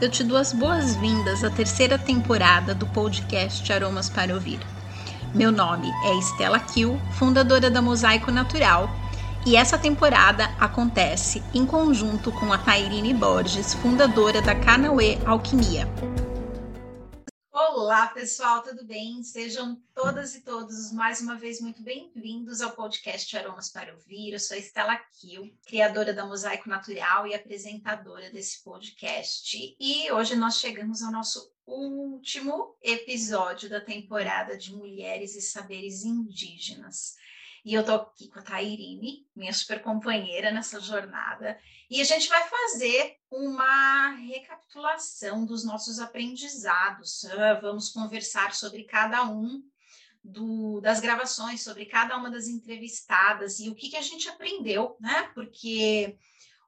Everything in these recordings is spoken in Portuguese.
eu te dou as boas-vindas à terceira temporada do podcast Aromas para Ouvir. Meu nome é Estela Kiel, fundadora da Mosaico Natural, e essa temporada acontece em conjunto com a Tairine Borges, fundadora da Canauê Alquimia. Olá, pessoal, tudo bem? Sejam todas e todos mais uma vez muito bem-vindos ao podcast Aromas para Ouvir. Eu sou Estela Kiel, criadora da Mosaico Natural e apresentadora desse podcast. E hoje nós chegamos ao nosso último episódio da temporada de Mulheres e Saberes Indígenas. E eu tô aqui com a Tairine, minha super companheira nessa jornada, e a gente vai fazer uma recapitulação dos nossos aprendizados. Ah, vamos conversar sobre cada um do, das gravações, sobre cada uma das entrevistadas e o que, que a gente aprendeu, né? Porque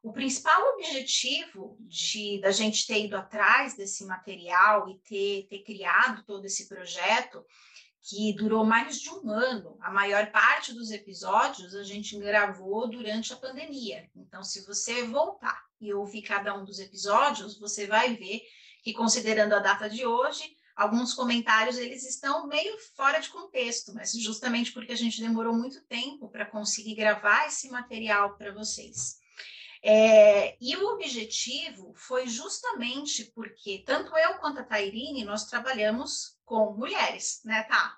o principal objetivo de da gente ter ido atrás desse material e ter, ter criado todo esse projeto que durou mais de um ano. A maior parte dos episódios a gente gravou durante a pandemia. Então, se você voltar e ouvir cada um dos episódios, você vai ver que, considerando a data de hoje, alguns comentários eles estão meio fora de contexto, mas justamente porque a gente demorou muito tempo para conseguir gravar esse material para vocês. É, e o objetivo foi justamente porque tanto eu quanto a Tairine nós trabalhamos com mulheres, né, tá?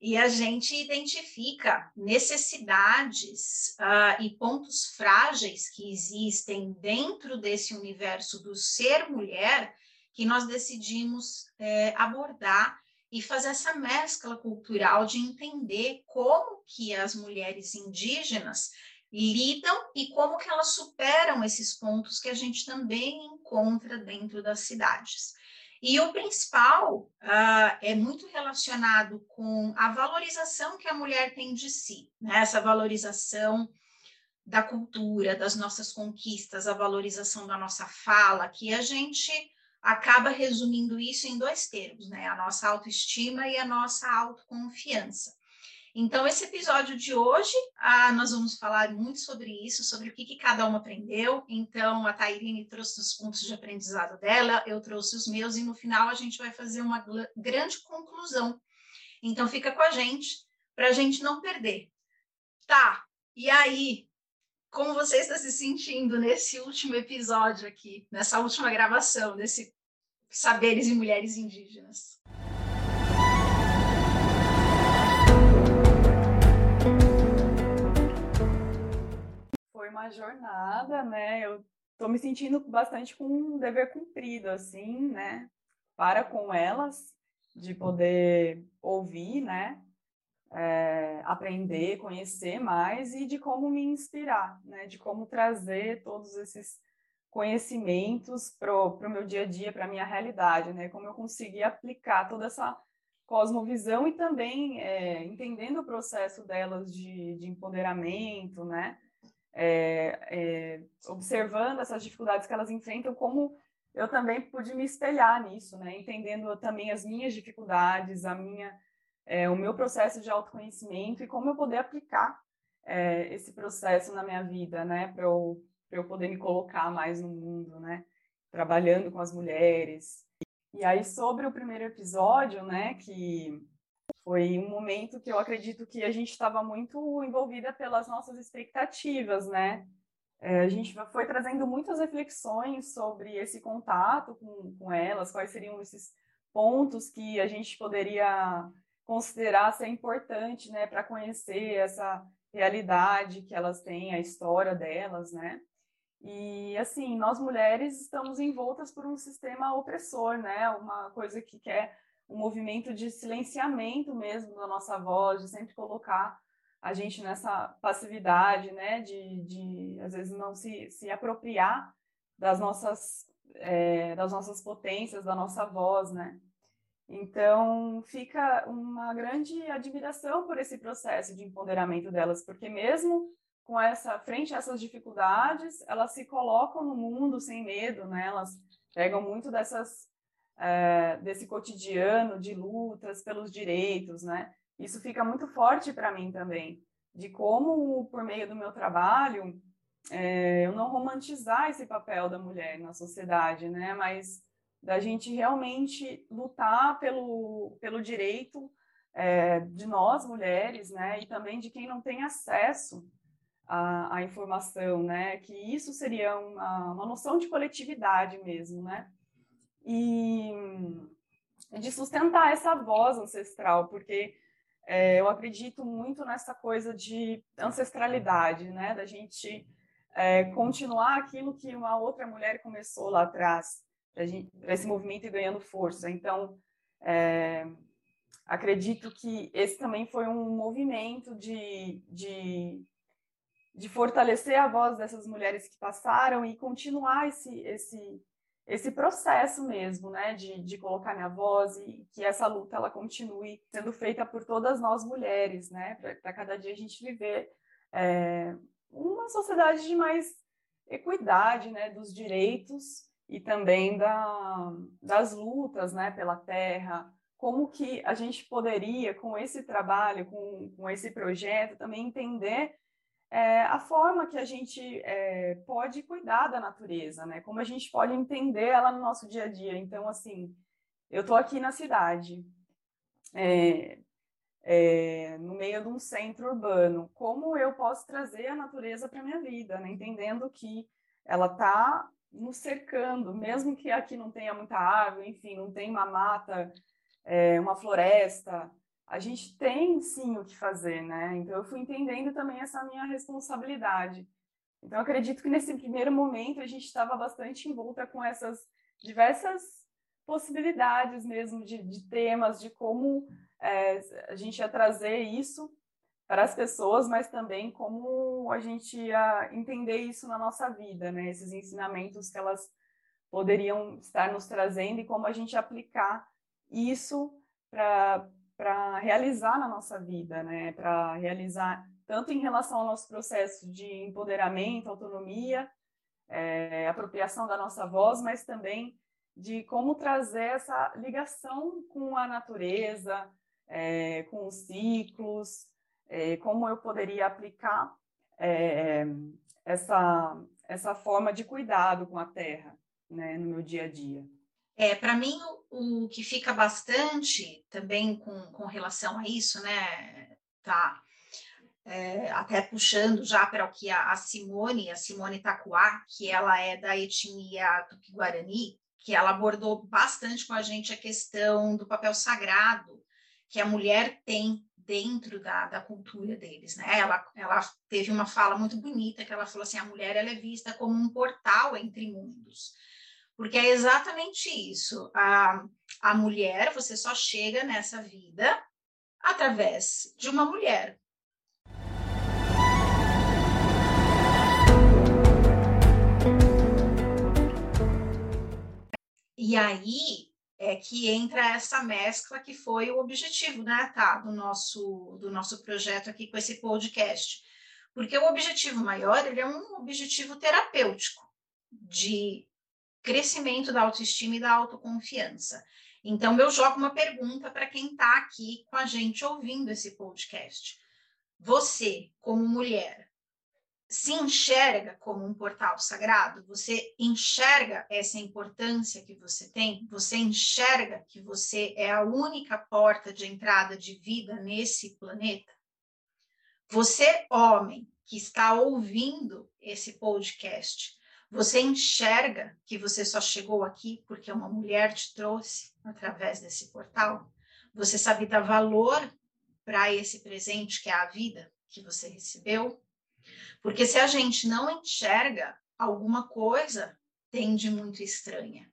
E a gente identifica necessidades uh, e pontos frágeis que existem dentro desse universo do ser mulher que nós decidimos é, abordar e fazer essa mescla cultural de entender como que as mulheres indígenas lidam e como que elas superam esses pontos que a gente também encontra dentro das cidades. E o principal uh, é muito relacionado com a valorização que a mulher tem de si, né? essa valorização da cultura, das nossas conquistas, a valorização da nossa fala, que a gente acaba resumindo isso em dois termos, né? A nossa autoestima e a nossa autoconfiança. Então, esse episódio de hoje, ah, nós vamos falar muito sobre isso, sobre o que, que cada uma aprendeu. Então, a Tairine trouxe os pontos de aprendizado dela, eu trouxe os meus, e no final a gente vai fazer uma grande conclusão. Então, fica com a gente, para a gente não perder. Tá, e aí? Como você está se sentindo nesse último episódio aqui, nessa última gravação, desse Saberes e Mulheres Indígenas? Foi uma jornada, né? Eu tô me sentindo bastante com um dever cumprido, assim, né? Para com elas, de poder ouvir, né? É, aprender, conhecer mais e de como me inspirar, né? De como trazer todos esses conhecimentos para o meu dia a dia, para a minha realidade, né? Como eu conseguir aplicar toda essa cosmovisão e também é, entendendo o processo delas de, de empoderamento, né? É, é, observando essas dificuldades que elas enfrentam, como eu também pude me espelhar nisso, né? Entendendo também as minhas dificuldades, a minha, é, o meu processo de autoconhecimento e como eu poder aplicar é, esse processo na minha vida, né? Para eu, eu poder me colocar mais no mundo, né? Trabalhando com as mulheres. E aí, sobre o primeiro episódio, né? Que foi um momento que eu acredito que a gente estava muito envolvida pelas nossas expectativas, né? É, a gente foi trazendo muitas reflexões sobre esse contato com, com elas, quais seriam esses pontos que a gente poderia considerar ser importante, né, para conhecer essa realidade que elas têm, a história delas, né? E assim, nós mulheres estamos envoltas por um sistema opressor, né? Uma coisa que quer um movimento de silenciamento mesmo da nossa voz, de sempre colocar a gente nessa passividade, né, de, de às vezes não se, se apropriar das nossas, é, das nossas potências, da nossa voz, né. Então, fica uma grande admiração por esse processo de empoderamento delas, porque mesmo com essa frente a essas dificuldades, elas se colocam no mundo sem medo, né? Elas pegam muito dessas é, desse cotidiano de lutas pelos direitos, né? Isso fica muito forte para mim também, de como, por meio do meu trabalho, é, eu não romantizar esse papel da mulher na sociedade, né? Mas da gente realmente lutar pelo, pelo direito é, de nós mulheres, né? E também de quem não tem acesso à, à informação, né? Que isso seria uma, uma noção de coletividade mesmo, né? E de sustentar essa voz ancestral, porque é, eu acredito muito nessa coisa de ancestralidade, né? Da gente é, continuar aquilo que uma outra mulher começou lá atrás, para esse movimento ir ganhando força. Então, é, acredito que esse também foi um movimento de, de, de fortalecer a voz dessas mulheres que passaram e continuar esse, esse, esse processo mesmo, né, de, de colocar minha voz e que essa luta ela continue sendo feita por todas nós mulheres, né, para cada dia a gente viver é, uma sociedade de mais equidade, né, dos direitos e também da, das lutas, né, pela terra. Como que a gente poderia, com esse trabalho, com, com esse projeto, também entender é, a forma que a gente é, pode cuidar da natureza, né? Como a gente pode entender ela no nosso dia a dia. Então, assim, eu estou aqui na cidade, é, é, no meio de um centro urbano, como eu posso trazer a natureza para minha vida, né? entendendo que ela está nos cercando, mesmo que aqui não tenha muita água, enfim, não tem uma mata, é, uma floresta, a gente tem sim o que fazer, né? Então eu fui entendendo também essa minha responsabilidade. Então acredito que nesse primeiro momento a gente estava bastante envolta com essas diversas possibilidades mesmo de, de temas, de como é, a gente ia trazer isso para as pessoas, mas também como a gente ia entender isso na nossa vida, né? Esses ensinamentos que elas poderiam estar nos trazendo e como a gente aplicar isso para realizar na nossa vida, né? Para realizar tanto em relação ao nosso processo de empoderamento, autonomia, é, apropriação da nossa voz, mas também de como trazer essa ligação com a natureza, é, com os ciclos, é, como eu poderia aplicar é, essa, essa forma de cuidado com a terra né, no meu dia a dia. É, para mim, o, o, que fica bastante também com, com relação a isso, né, tá? É, até puxando já para o que a, a Simone, a Simone Tacuá, que ela é da etnia Tupi-Guarani, que ela abordou bastante com a gente a questão do papel sagrado que a mulher tem dentro da, da cultura deles, né? Ela, ela teve uma fala muito bonita que ela falou assim: a mulher ela é vista como um portal entre mundos, porque é exatamente isso. A, a mulher, você só chega nessa vida através de uma mulher. E aí é que entra essa mescla que foi o objetivo, né, tá, do nosso do nosso projeto aqui com esse podcast. Porque o objetivo maior, ele é um objetivo terapêutico de crescimento da autoestima e da autoconfiança. Então eu jogo uma pergunta para quem está aqui com a gente ouvindo esse podcast. Você, como mulher, se enxerga como um portal sagrado, você enxerga essa importância que você tem, você enxerga que você é a única porta de entrada de vida nesse planeta. Você, homem, que está ouvindo esse podcast, você enxerga que você só chegou aqui porque uma mulher te trouxe através desse portal? Você sabe dar valor para esse presente que é a vida que você recebeu? Porque se a gente não enxerga alguma coisa, tem de muito estranha.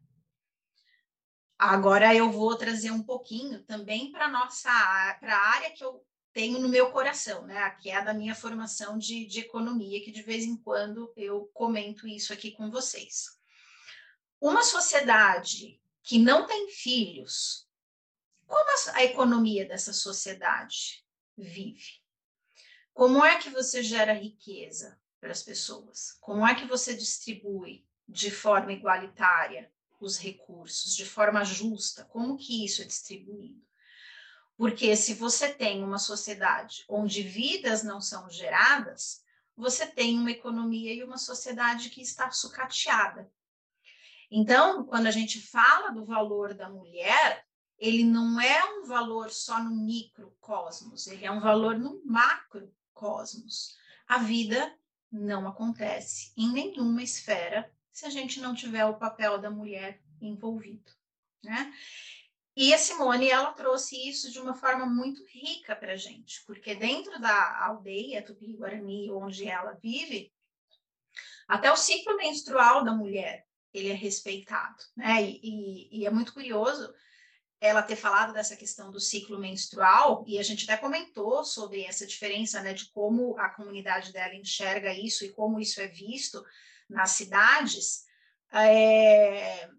Agora eu vou trazer um pouquinho também para nossa para a área que eu tenho no meu coração, né? Que é da minha formação de, de economia, que de vez em quando eu comento isso aqui com vocês. Uma sociedade que não tem filhos, como a economia dessa sociedade vive? Como é que você gera riqueza para as pessoas? Como é que você distribui de forma igualitária os recursos, de forma justa? Como que isso é distribuído? Porque se você tem uma sociedade onde vidas não são geradas, você tem uma economia e uma sociedade que está sucateada. Então, quando a gente fala do valor da mulher, ele não é um valor só no microcosmos, ele é um valor no macrocosmos. A vida não acontece em nenhuma esfera se a gente não tiver o papel da mulher envolvido, né? E a Simone, ela trouxe isso de uma forma muito rica para a gente, porque dentro da aldeia Tupi-Guarani, onde ela vive, até o ciclo menstrual da mulher, ele é respeitado, né? E, e, e é muito curioso ela ter falado dessa questão do ciclo menstrual, e a gente até comentou sobre essa diferença, né, de como a comunidade dela enxerga isso e como isso é visto nas cidades. É,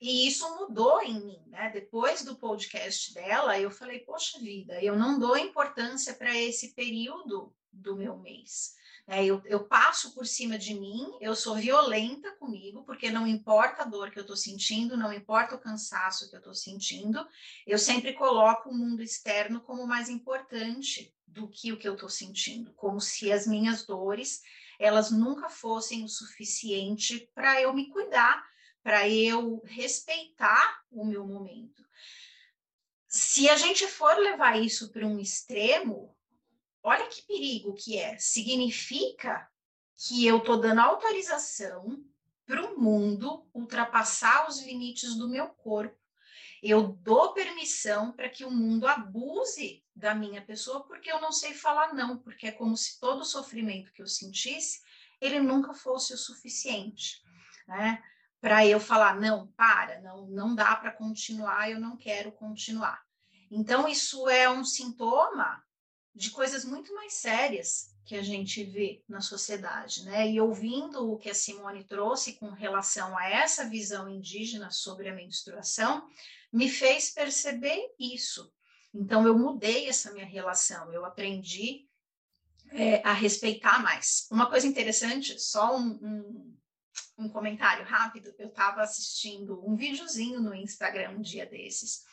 e isso mudou em mim, né? Depois do podcast dela, eu falei, poxa vida, eu não dou importância para esse período do meu mês. Né? Eu, eu passo por cima de mim, eu sou violenta comigo, porque não importa a dor que eu estou sentindo, não importa o cansaço que eu estou sentindo, eu sempre coloco o mundo externo como mais importante do que o que eu estou sentindo, como se as minhas dores elas nunca fossem o suficiente para eu me cuidar para eu respeitar o meu momento. Se a gente for levar isso para um extremo, olha que perigo que é. Significa que eu estou dando autorização para o mundo ultrapassar os limites do meu corpo. Eu dou permissão para que o mundo abuse da minha pessoa porque eu não sei falar não, porque é como se todo o sofrimento que eu sentisse, ele nunca fosse o suficiente, né? Para eu falar não, para, não, não dá para continuar, eu não quero continuar. Então isso é um sintoma de coisas muito mais sérias que a gente vê na sociedade, né? E ouvindo o que a Simone trouxe com relação a essa visão indígena sobre a menstruação, me fez perceber isso. Então eu mudei essa minha relação, eu aprendi é, a respeitar mais. Uma coisa interessante, só um, um um comentário rápido. Eu estava assistindo um videozinho no Instagram um dia desses,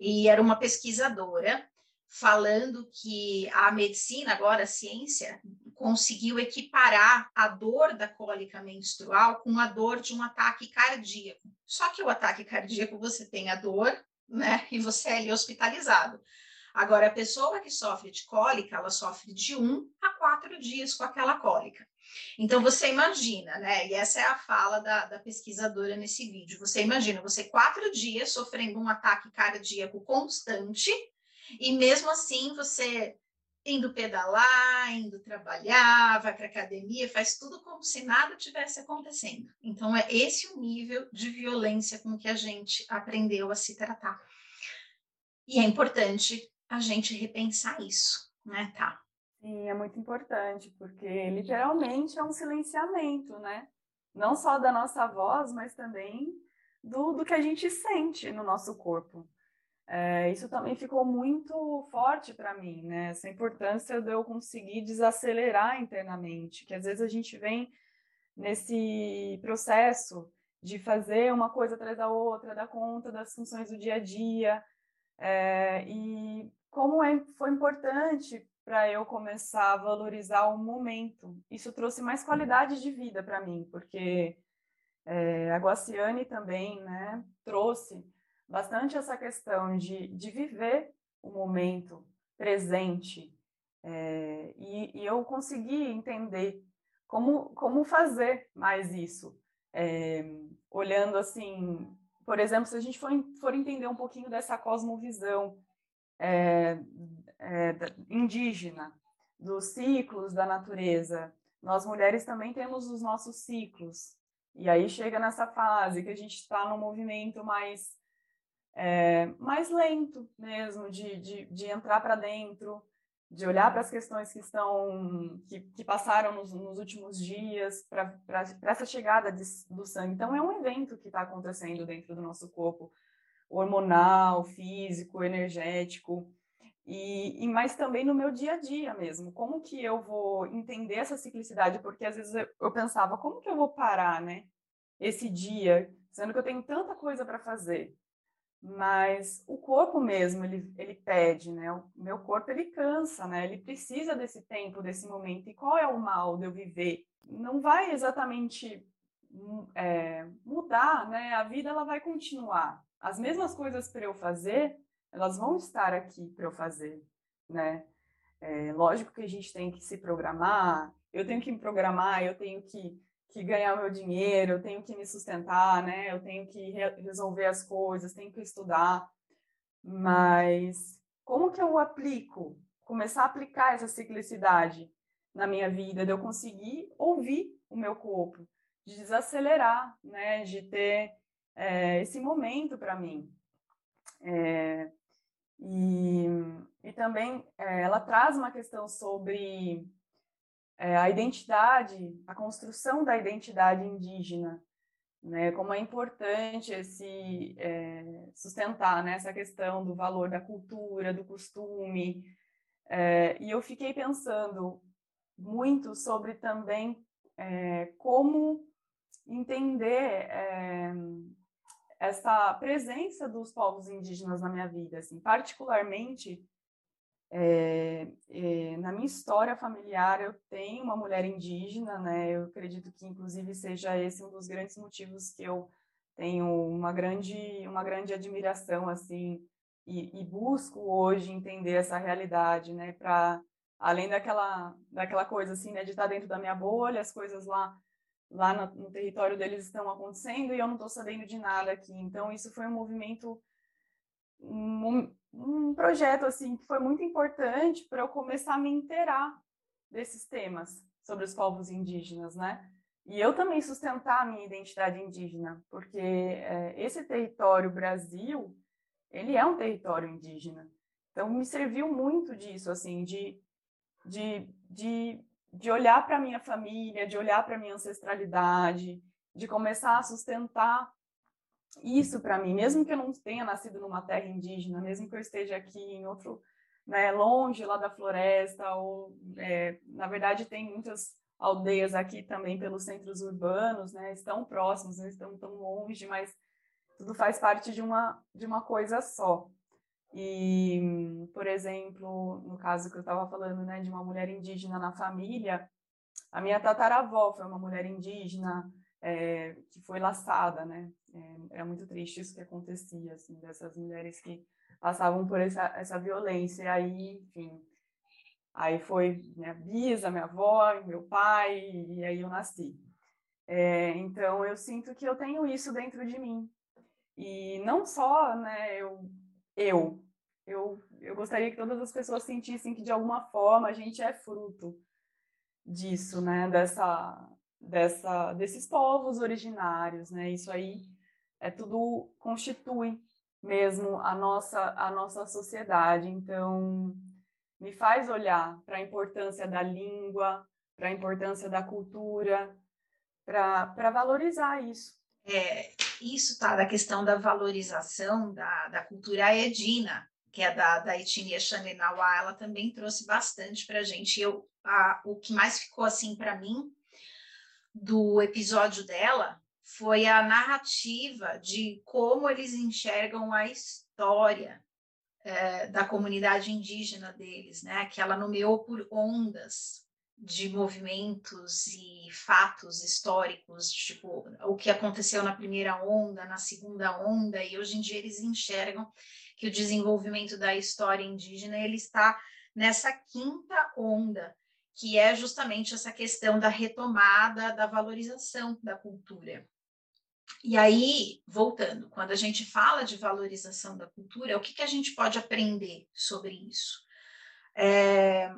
e era uma pesquisadora falando que a medicina, agora a ciência, conseguiu equiparar a dor da cólica menstrual com a dor de um ataque cardíaco. Só que o ataque cardíaco você tem a dor, né? E você é ali hospitalizado. Agora, a pessoa que sofre de cólica, ela sofre de um a quatro dias com aquela cólica. Então, você imagina, né? E essa é a fala da, da pesquisadora nesse vídeo. Você imagina, você quatro dias sofrendo um ataque cardíaco constante, e mesmo assim você indo pedalar, indo trabalhar, vai para academia, faz tudo como se nada tivesse acontecendo. Então, é esse o nível de violência com que a gente aprendeu a se tratar. E é importante a gente repensar isso, né, tá? Sim, é muito importante, porque literalmente é um silenciamento, né? Não só da nossa voz, mas também do, do que a gente sente no nosso corpo. É, isso também ficou muito forte para mim, né? Essa importância de eu conseguir desacelerar internamente, que às vezes a gente vem nesse processo de fazer uma coisa atrás da outra, dar conta das funções do dia a dia, é, e como é, foi importante para eu começar a valorizar o momento. Isso trouxe mais qualidade de vida para mim, porque é, a Guaciane também né, trouxe bastante essa questão de, de viver o momento presente. É, e, e, eu consegui entender como, como fazer mais isso. É, olhando assim, por exemplo, se a gente for, for entender um pouquinho dessa cosmovisão é, é, indígena, dos ciclos da natureza. Nós mulheres também temos os nossos ciclos. E aí chega nessa fase que a gente está num movimento mais, é, mais lento mesmo, de, de, de entrar para dentro, de olhar para as questões que estão que, que passaram nos, nos, últimos dias para essa chegada de, do sangue. Então é um evento que está acontecendo dentro do nosso corpo, hormonal, físico, energético. E, e mas também no meu dia a dia mesmo, como que eu vou entender essa ciclicidade? Porque às vezes eu, eu pensava, como que eu vou parar, né? Esse dia, sendo que eu tenho tanta coisa para fazer. mas o corpo mesmo, ele, ele pede, né? O meu corpo, ele cansa, né? Ele precisa desse tempo, desse momento. E qual é o mal de eu viver? Não vai exatamente hum, é, mudar, né? A vida, ela vai continuar. As mesmas coisas para eu fazer, elas vão estar aqui para eu fazer, né? É, lógico que a gente tem que se programar, eu tenho que me programar, eu tenho que que ganhar meu dinheiro, eu tenho que me sustentar, né? Eu tenho que re resolver as coisas, tenho que estudar. Mas como que eu aplico? Começar a aplicar essa ciclicidade na minha vida, de eu conseguir ouvir o meu corpo, de desacelerar, né? De ter é, esse momento para mim. É, e, e também é, ela traz uma questão sobre é, a identidade, a construção da identidade indígena, né? Como é importante esse é, sustentar né, essa questão do valor da cultura, do costume. É, e eu fiquei pensando muito sobre também é, como entender essa presença dos povos indígenas na minha vida, assim, particularmente é, é, na minha história familiar, eu tenho uma mulher indígena, né? Eu acredito que, inclusive, seja esse um dos grandes motivos que eu tenho uma grande, uma grande admiração, assim, e, e busco hoje entender essa realidade, né? Para além daquela, daquela coisa, assim, né? De estar dentro da minha bolha, as coisas lá lá no, território deles estão acontecendo e eu não estou sabendo de nada aqui. Então, isso foi um movimento um, um projeto assim que foi muito importante para eu começar a me inteirar desses temas sobre os povos indígenas, né? E eu também sustentar a minha identidade indígena, porque é, esse território Brasil, ele é um território indígena. Então me serviu muito disso, assim, de, de, de, de olhar para minha família, de olhar para minha ancestralidade, de começar a sustentar isso para mim, mesmo que eu não tenha nascido numa terra indígena, mesmo que eu esteja aqui em outro, né, longe lá da floresta, ou é, na verdade tem muitas aldeias aqui também pelos centros urbanos, né, estão próximos, não estão tão longe, mas tudo faz parte de uma de uma coisa só. E, por exemplo, no caso que eu estava falando, né, de uma mulher indígena na família, a minha tataravó foi uma mulher indígena é, que foi laçada, né? É, era muito triste isso que acontecia, assim, dessas mulheres que passavam por essa, essa violência. E aí, enfim, aí foi minha bisa, minha avó, meu pai, e aí eu nasci. É, então, eu sinto que eu tenho isso dentro de mim. E não só, né, eu, eu, eu, eu gostaria que todas as pessoas sentissem que, de alguma forma, a gente é fruto disso, né, dessa, dessa, desses povos originários, né, isso aí é tudo constitui mesmo a nossa a nossa sociedade. Então, me faz olhar para a importância da língua, para a importância da cultura, para valorizar isso. É, isso tá da questão da valorização da, da cultura edina, que é da, da etnia Xandenawa, ela também trouxe bastante para a gente. Eu, a, o que mais ficou assim para mim do episódio dela foi a narrativa de como eles enxergam a história é, da comunidade indígena deles, né? Que ela nomeou por ondas de movimentos e fatos históricos, tipo o que aconteceu na primeira onda, na segunda onda, e hoje em dia eles enxergam que o desenvolvimento da história indígena ele está nessa quinta onda, que é justamente essa questão da retomada, da valorização da cultura. E aí, voltando, quando a gente fala de valorização da cultura, o que, que a gente pode aprender sobre isso? É,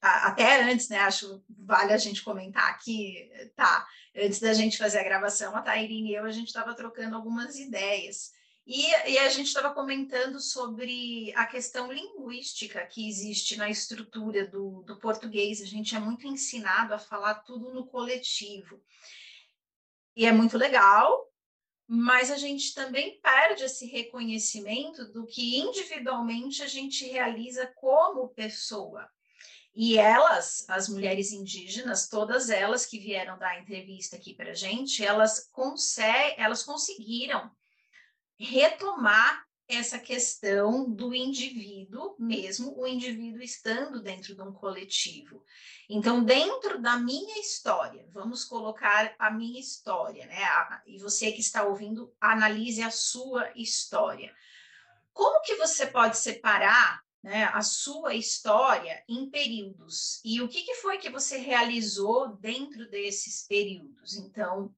até antes, né? Acho vale a gente comentar aqui, tá? Antes da gente fazer a gravação, a Tairine e eu, a gente estava trocando algumas ideias. E, e a gente estava comentando sobre a questão linguística que existe na estrutura do, do português. A gente é muito ensinado a falar tudo no coletivo. E é muito legal, mas a gente também perde esse reconhecimento do que individualmente a gente realiza como pessoa. E elas, as mulheres indígenas, todas elas que vieram dar entrevista aqui para a gente, elas, elas conseguiram retomar essa questão do indivíduo mesmo, o indivíduo estando dentro de um coletivo. Então, dentro da minha história, vamos colocar a minha história, né? E você que está ouvindo, analise a sua história. Como que você pode separar né, a sua história em períodos? E o que, que foi que você realizou dentro desses períodos? Então,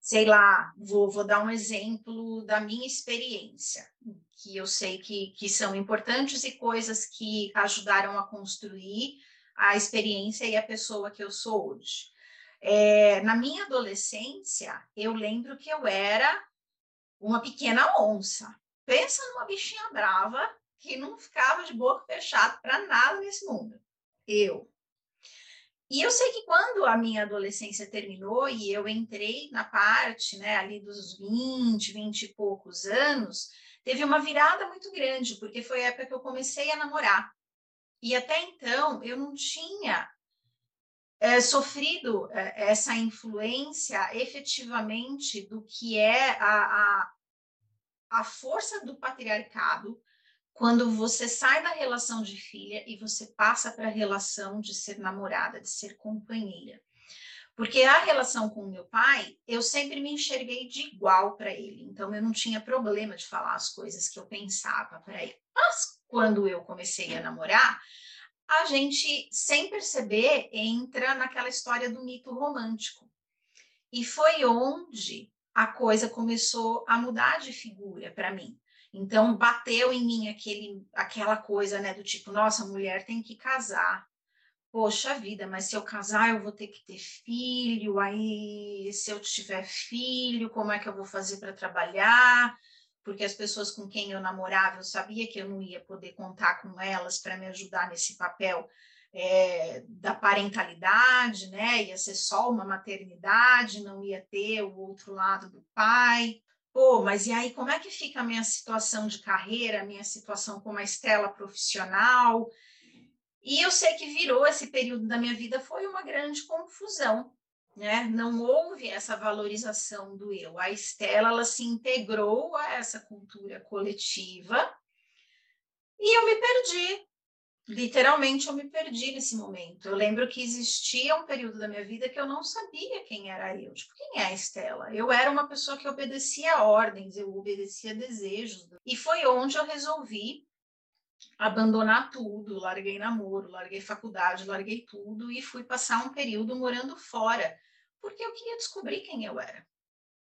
sei lá, vou, vou dar um exemplo da minha experiência, que eu sei que, que são importantes e coisas que ajudaram a construir a experiência e a pessoa que eu sou hoje. É, na minha adolescência, eu lembro que eu era uma pequena onça. Pensa numa bichinha brava que não ficava de boca fechada para nada nesse mundo. Eu. E eu sei que quando a minha adolescência terminou e eu entrei na parte, né, ali dos 20, 20 e poucos anos, teve uma virada muito grande, porque foi a época que eu comecei a namorar. E até então eu não tinha é, sofrido é, essa influência efetivamente do que é a, a, a força do patriarcado, quando você sai da relação de filha e você passa para a relação de ser namorada, de ser companheira. Porque a relação com meu pai, eu sempre me enxerguei de igual para ele. Então eu não tinha problema de falar as coisas que eu pensava para ele. Mas quando eu comecei a namorar, a gente, sem perceber, entra naquela história do mito romântico. E foi onde a coisa começou a mudar de figura para mim. Então bateu em mim aquele, aquela coisa, né, do tipo, nossa, mulher tem que casar. Poxa vida, mas se eu casar eu vou ter que ter filho, aí se eu tiver filho, como é que eu vou fazer para trabalhar? Porque as pessoas com quem eu namorava, eu sabia que eu não ia poder contar com elas para me ajudar nesse papel é, da parentalidade, né? Ia ser só uma maternidade, não ia ter o outro lado do pai. Pô, mas e aí como é que fica a minha situação de carreira, a minha situação como a Estela profissional? E eu sei que virou esse período da minha vida foi uma grande confusão, né? Não houve essa valorização do eu. A Estela ela se integrou a essa cultura coletiva e eu me perdi literalmente eu me perdi nesse momento. Eu lembro que existia um período da minha vida que eu não sabia quem era eu. Tipo, quem é a Estela? Eu era uma pessoa que obedecia ordens, eu obedecia desejos. E foi onde eu resolvi abandonar tudo, larguei namoro, larguei faculdade, larguei tudo e fui passar um período morando fora, porque eu queria descobrir quem eu era.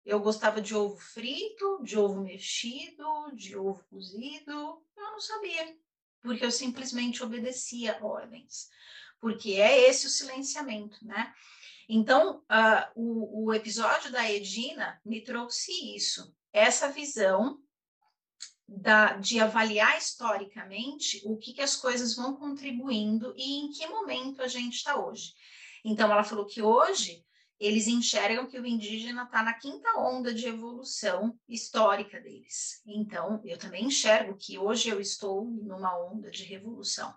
Eu gostava de ovo frito, de ovo mexido, de ovo cozido, eu não sabia porque eu simplesmente obedecia ordens, porque é esse o silenciamento, né? Então, uh, o, o episódio da Edina me trouxe isso, essa visão da, de avaliar historicamente o que, que as coisas vão contribuindo e em que momento a gente está hoje. Então, ela falou que hoje eles enxergam que o indígena está na quinta onda de evolução histórica deles. Então, eu também enxergo que hoje eu estou numa onda de revolução.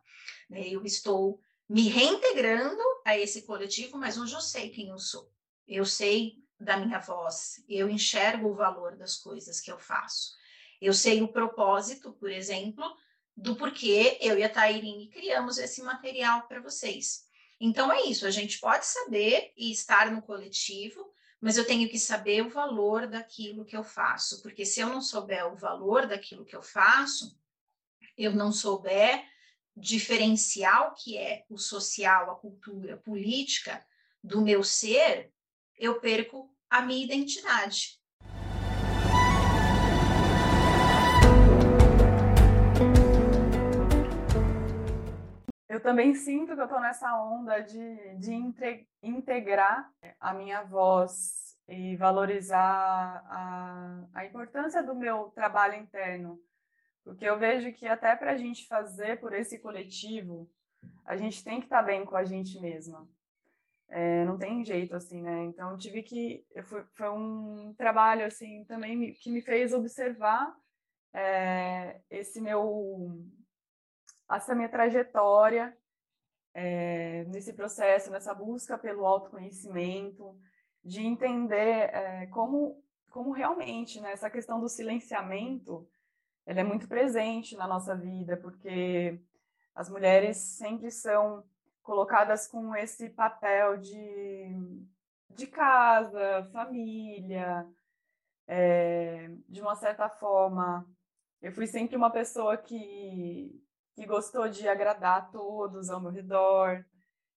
Né? Eu estou me reintegrando a esse coletivo, mas hoje eu sei quem eu sou. Eu sei da minha voz, eu enxergo o valor das coisas que eu faço. Eu sei o propósito, por exemplo, do porquê eu e a Tairine criamos esse material para vocês. Então é isso, a gente pode saber e estar no coletivo, mas eu tenho que saber o valor daquilo que eu faço, porque se eu não souber o valor daquilo que eu faço, eu não souber diferenciar o que é o social, a cultura, a política do meu ser, eu perco a minha identidade. Eu também sinto que eu estou nessa onda de, de integrar a minha voz e valorizar a, a importância do meu trabalho interno. Porque eu vejo que até para a gente fazer por esse coletivo, a gente tem que estar tá bem com a gente mesma. É, não tem jeito assim, né? Então tive que foi um trabalho assim também que me fez observar é, esse meu essa minha trajetória é, nesse processo, nessa busca pelo autoconhecimento, de entender é, como como realmente né, essa questão do silenciamento ela é muito presente na nossa vida, porque as mulheres sempre são colocadas com esse papel de, de casa, família, é, de uma certa forma. Eu fui sempre uma pessoa que, que gostou de agradar todos ao meu redor,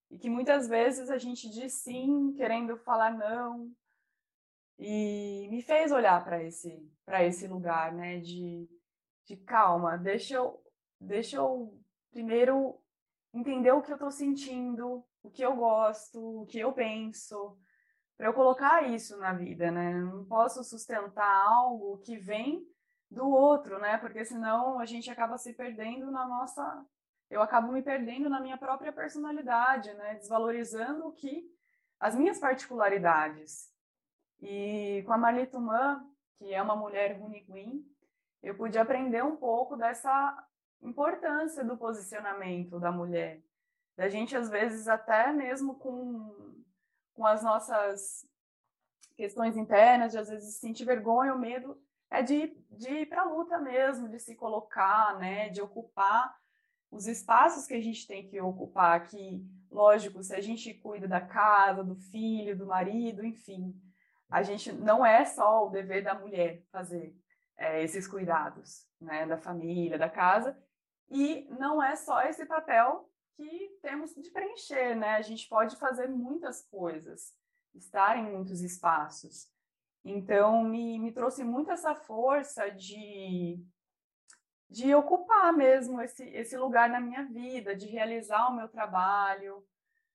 e que muitas vezes a gente diz sim, querendo falar não, e me fez olhar para esse, esse lugar, né, de de calma, deixa eu, deixa eu primeiro entender o que eu estou sentindo, o que eu gosto, o que eu penso, para eu colocar isso na vida, né? não posso sustentar algo que vem do outro, né? Porque senão a gente acaba se perdendo na nossa. Eu acabo me perdendo na minha própria personalidade, né? Desvalorizando o que. as minhas particularidades. E com a Marli Tuman, que é uma mulher Runiquim, eu pude aprender um pouco dessa importância do posicionamento da mulher. Da gente, às vezes, até mesmo com, com as nossas questões internas, de às vezes sentir vergonha ou medo, é de, de ir para a luta mesmo, de se colocar, né, de ocupar os espaços que a gente tem que ocupar aqui. Lógico, se a gente cuida da casa, do filho, do marido, enfim, a gente não é só o dever da mulher fazer é, esses cuidados né, da família, da casa. E não é só esse papel que temos de preencher, né? A gente pode fazer muitas coisas, estar em muitos espaços. Então, me, me trouxe muito essa força de, de ocupar mesmo esse, esse lugar na minha vida, de realizar o meu trabalho,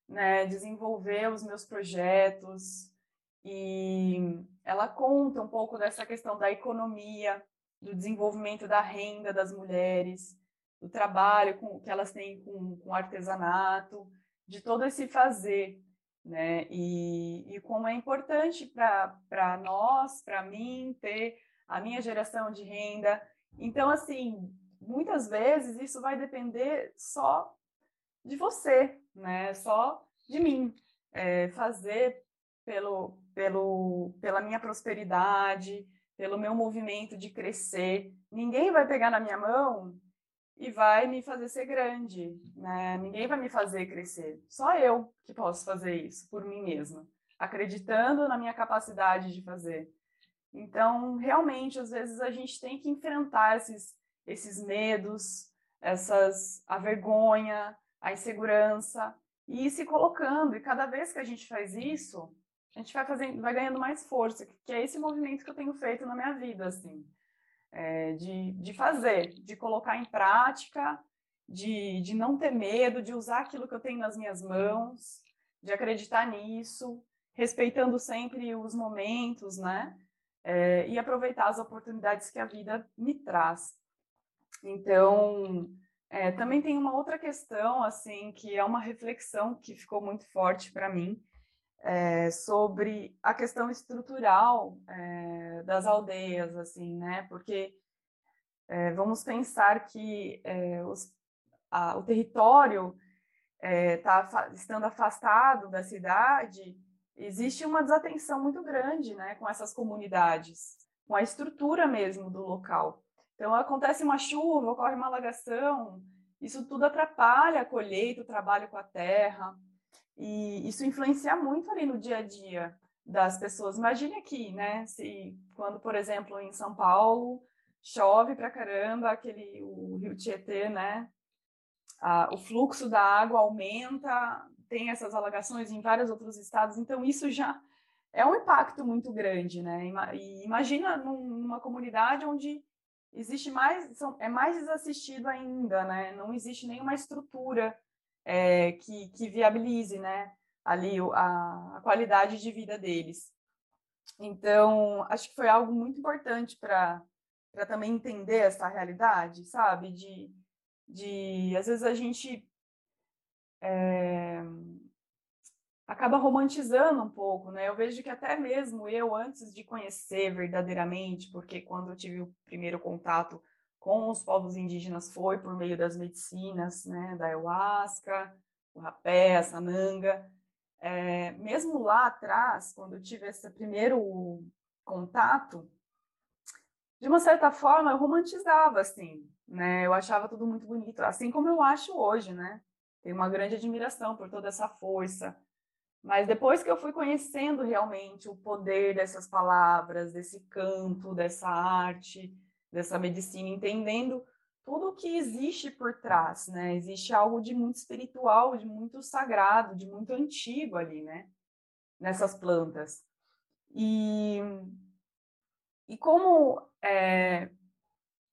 né? desenvolver os meus projetos. E ela conta um pouco dessa questão da economia, do desenvolvimento da renda das mulheres, do trabalho com, que elas têm com, com artesanato, de todo esse fazer, né? E, e como é importante para nós, para mim, ter a minha geração de renda. Então, assim, muitas vezes isso vai depender só de você, né? Só de mim. É, fazer pelo, pelo, pela minha prosperidade, pelo meu movimento de crescer. Ninguém vai pegar na minha mão e vai me fazer ser grande, né? Ninguém vai me fazer crescer. Só eu que posso fazer isso por mim mesma, acreditando na minha capacidade de fazer. Então, realmente, às vezes a gente tem que enfrentar esses esses medos, essas a vergonha, a insegurança e ir se colocando. E cada vez que a gente faz isso, a gente vai fazendo, vai ganhando mais força, que é esse movimento que eu tenho feito na minha vida, assim, é, de, de fazer, de colocar em prática, de, de não ter medo, de usar aquilo que eu tenho nas minhas mãos, de acreditar nisso, respeitando sempre os momentos, né? É, e aproveitar as oportunidades que a vida me traz. Então, é, também tem uma outra questão, assim, que é uma reflexão que ficou muito forte para mim, é, sobre a questão estrutural é, das aldeias, assim, né? Porque é, vamos pensar que os, a, o território está estando afastado da cidade, existe uma desatenção muito grande, né, com essas comunidades, com a estrutura mesmo do local. Então acontece uma chuva, ocorre uma alagação, isso tudo atrapalha a colheita, o trabalho com a terra. E isso influencia muito ali no dia a dia das pessoas. Imagine aqui, né? Se quando, por exemplo, em São Paulo chove pra caramba, aquele o Rio Tietê, né? Ah, o fluxo da água aumenta, tem essas alagações em vários outros estados, então isso já é um impacto muito grande, né? E imagina numa comunidade onde existe mais, é mais desassistido ainda, né? Não existe nenhuma estrutura é, que, que viabilize né, ali a, a qualidade de vida deles. Então, acho que foi algo muito importante para também entender essa realidade, sabe? De, de às vezes a gente é, acaba romantizando um pouco, né? Eu vejo que até mesmo eu, antes de conhecer verdadeiramente, porque quando eu tive o primeiro contato com os povos indígenas foi por meio das medicinas, né, da ayahuasca, o rapé, a sananga. É, mesmo lá atrás, quando eu tive esse primeiro contato, de uma certa forma, eu romantizava, assim, né? Eu achava tudo muito bonito, assim como eu acho hoje, né? Tenho uma grande admiração por toda essa força. Mas depois que eu fui conhecendo realmente o poder dessas palavras, desse canto, dessa arte, dessa medicina, entendendo tudo o que existe por trás, né? Existe algo de muito espiritual, de muito sagrado, de muito antigo ali, né? Nessas plantas. E, e como é,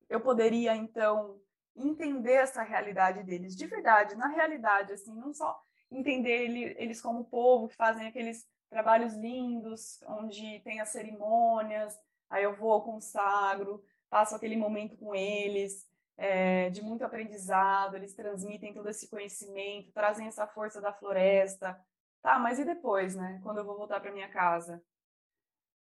eu poderia, então, entender essa realidade deles de verdade, na realidade, assim, não só entender ele, eles como povo que fazem aqueles trabalhos lindos, onde tem as cerimônias, aí eu vou, consagro, passo aquele momento com eles, é, de muito aprendizado, eles transmitem todo esse conhecimento, trazem essa força da floresta. Tá, mas e depois, né? Quando eu vou voltar para minha casa?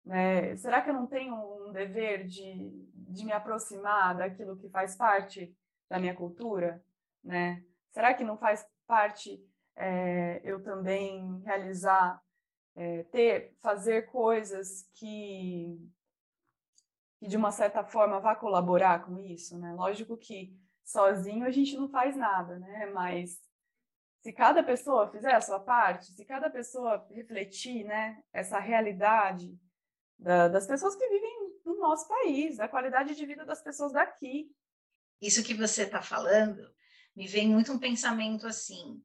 Né? Será que eu não tenho um dever de, de me aproximar daquilo que faz parte da minha cultura? Né? Será que não faz parte é, eu também realizar, é, ter, fazer coisas que, que de uma certa forma vá colaborar com isso? Né? Lógico que sozinho a gente não faz nada, né? mas se cada pessoa fizer a sua parte, se cada pessoa refletir né, essa realidade da, das pessoas que vivem no nosso país, da qualidade de vida das pessoas daqui. Isso que você está falando me vem muito um pensamento assim: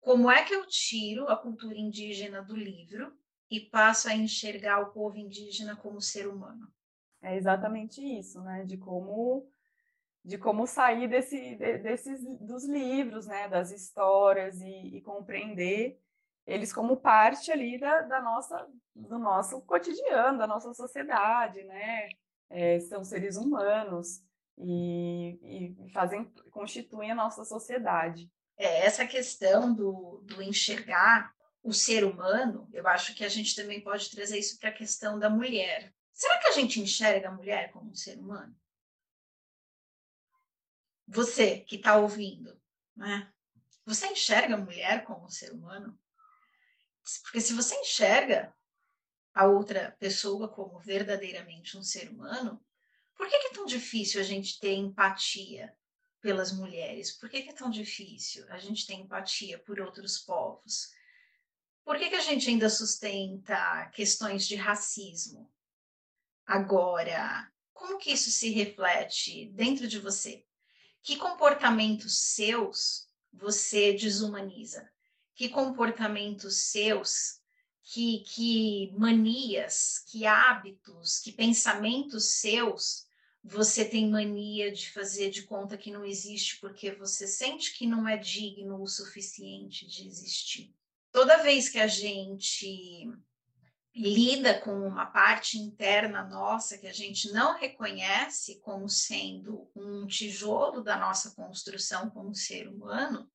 como é que eu tiro a cultura indígena do livro e passo a enxergar o povo indígena como ser humano? É exatamente isso, né? De como de como sair desse, de, desses dos livros, né? Das histórias e, e compreender eles como parte ali da, da, nossa, do nosso cotidiano, da nossa sociedade, né? É, são seres humanos e, e, fazem, constituem a nossa sociedade. É, essa questão do, do enxergar o ser humano, eu acho que a gente também pode trazer isso para a questão da mulher. Será que a gente enxerga a mulher como um ser humano? Você que está ouvindo, né? Você enxerga a mulher como um ser humano? Porque se você enxerga a outra pessoa como verdadeiramente um ser humano, por que, é tão difícil a gente ter empatia pelas mulheres? Por que, que é tão difícil a gente ter empatia por outros povos? Por que, que a gente ainda sustenta questões de racismo? Agora, como que isso se reflete dentro de você? Que comportamentos seus você desumaniza? que comportamentos seus, que, que manias, que hábitos, que pensamentos seus você tem mania de fazer de conta que não existe porque você sente que não é digno o suficiente de existir. Toda vez que a gente lida com uma parte interna nossa que a gente não reconhece como sendo um tijolo da nossa construção como ser humano,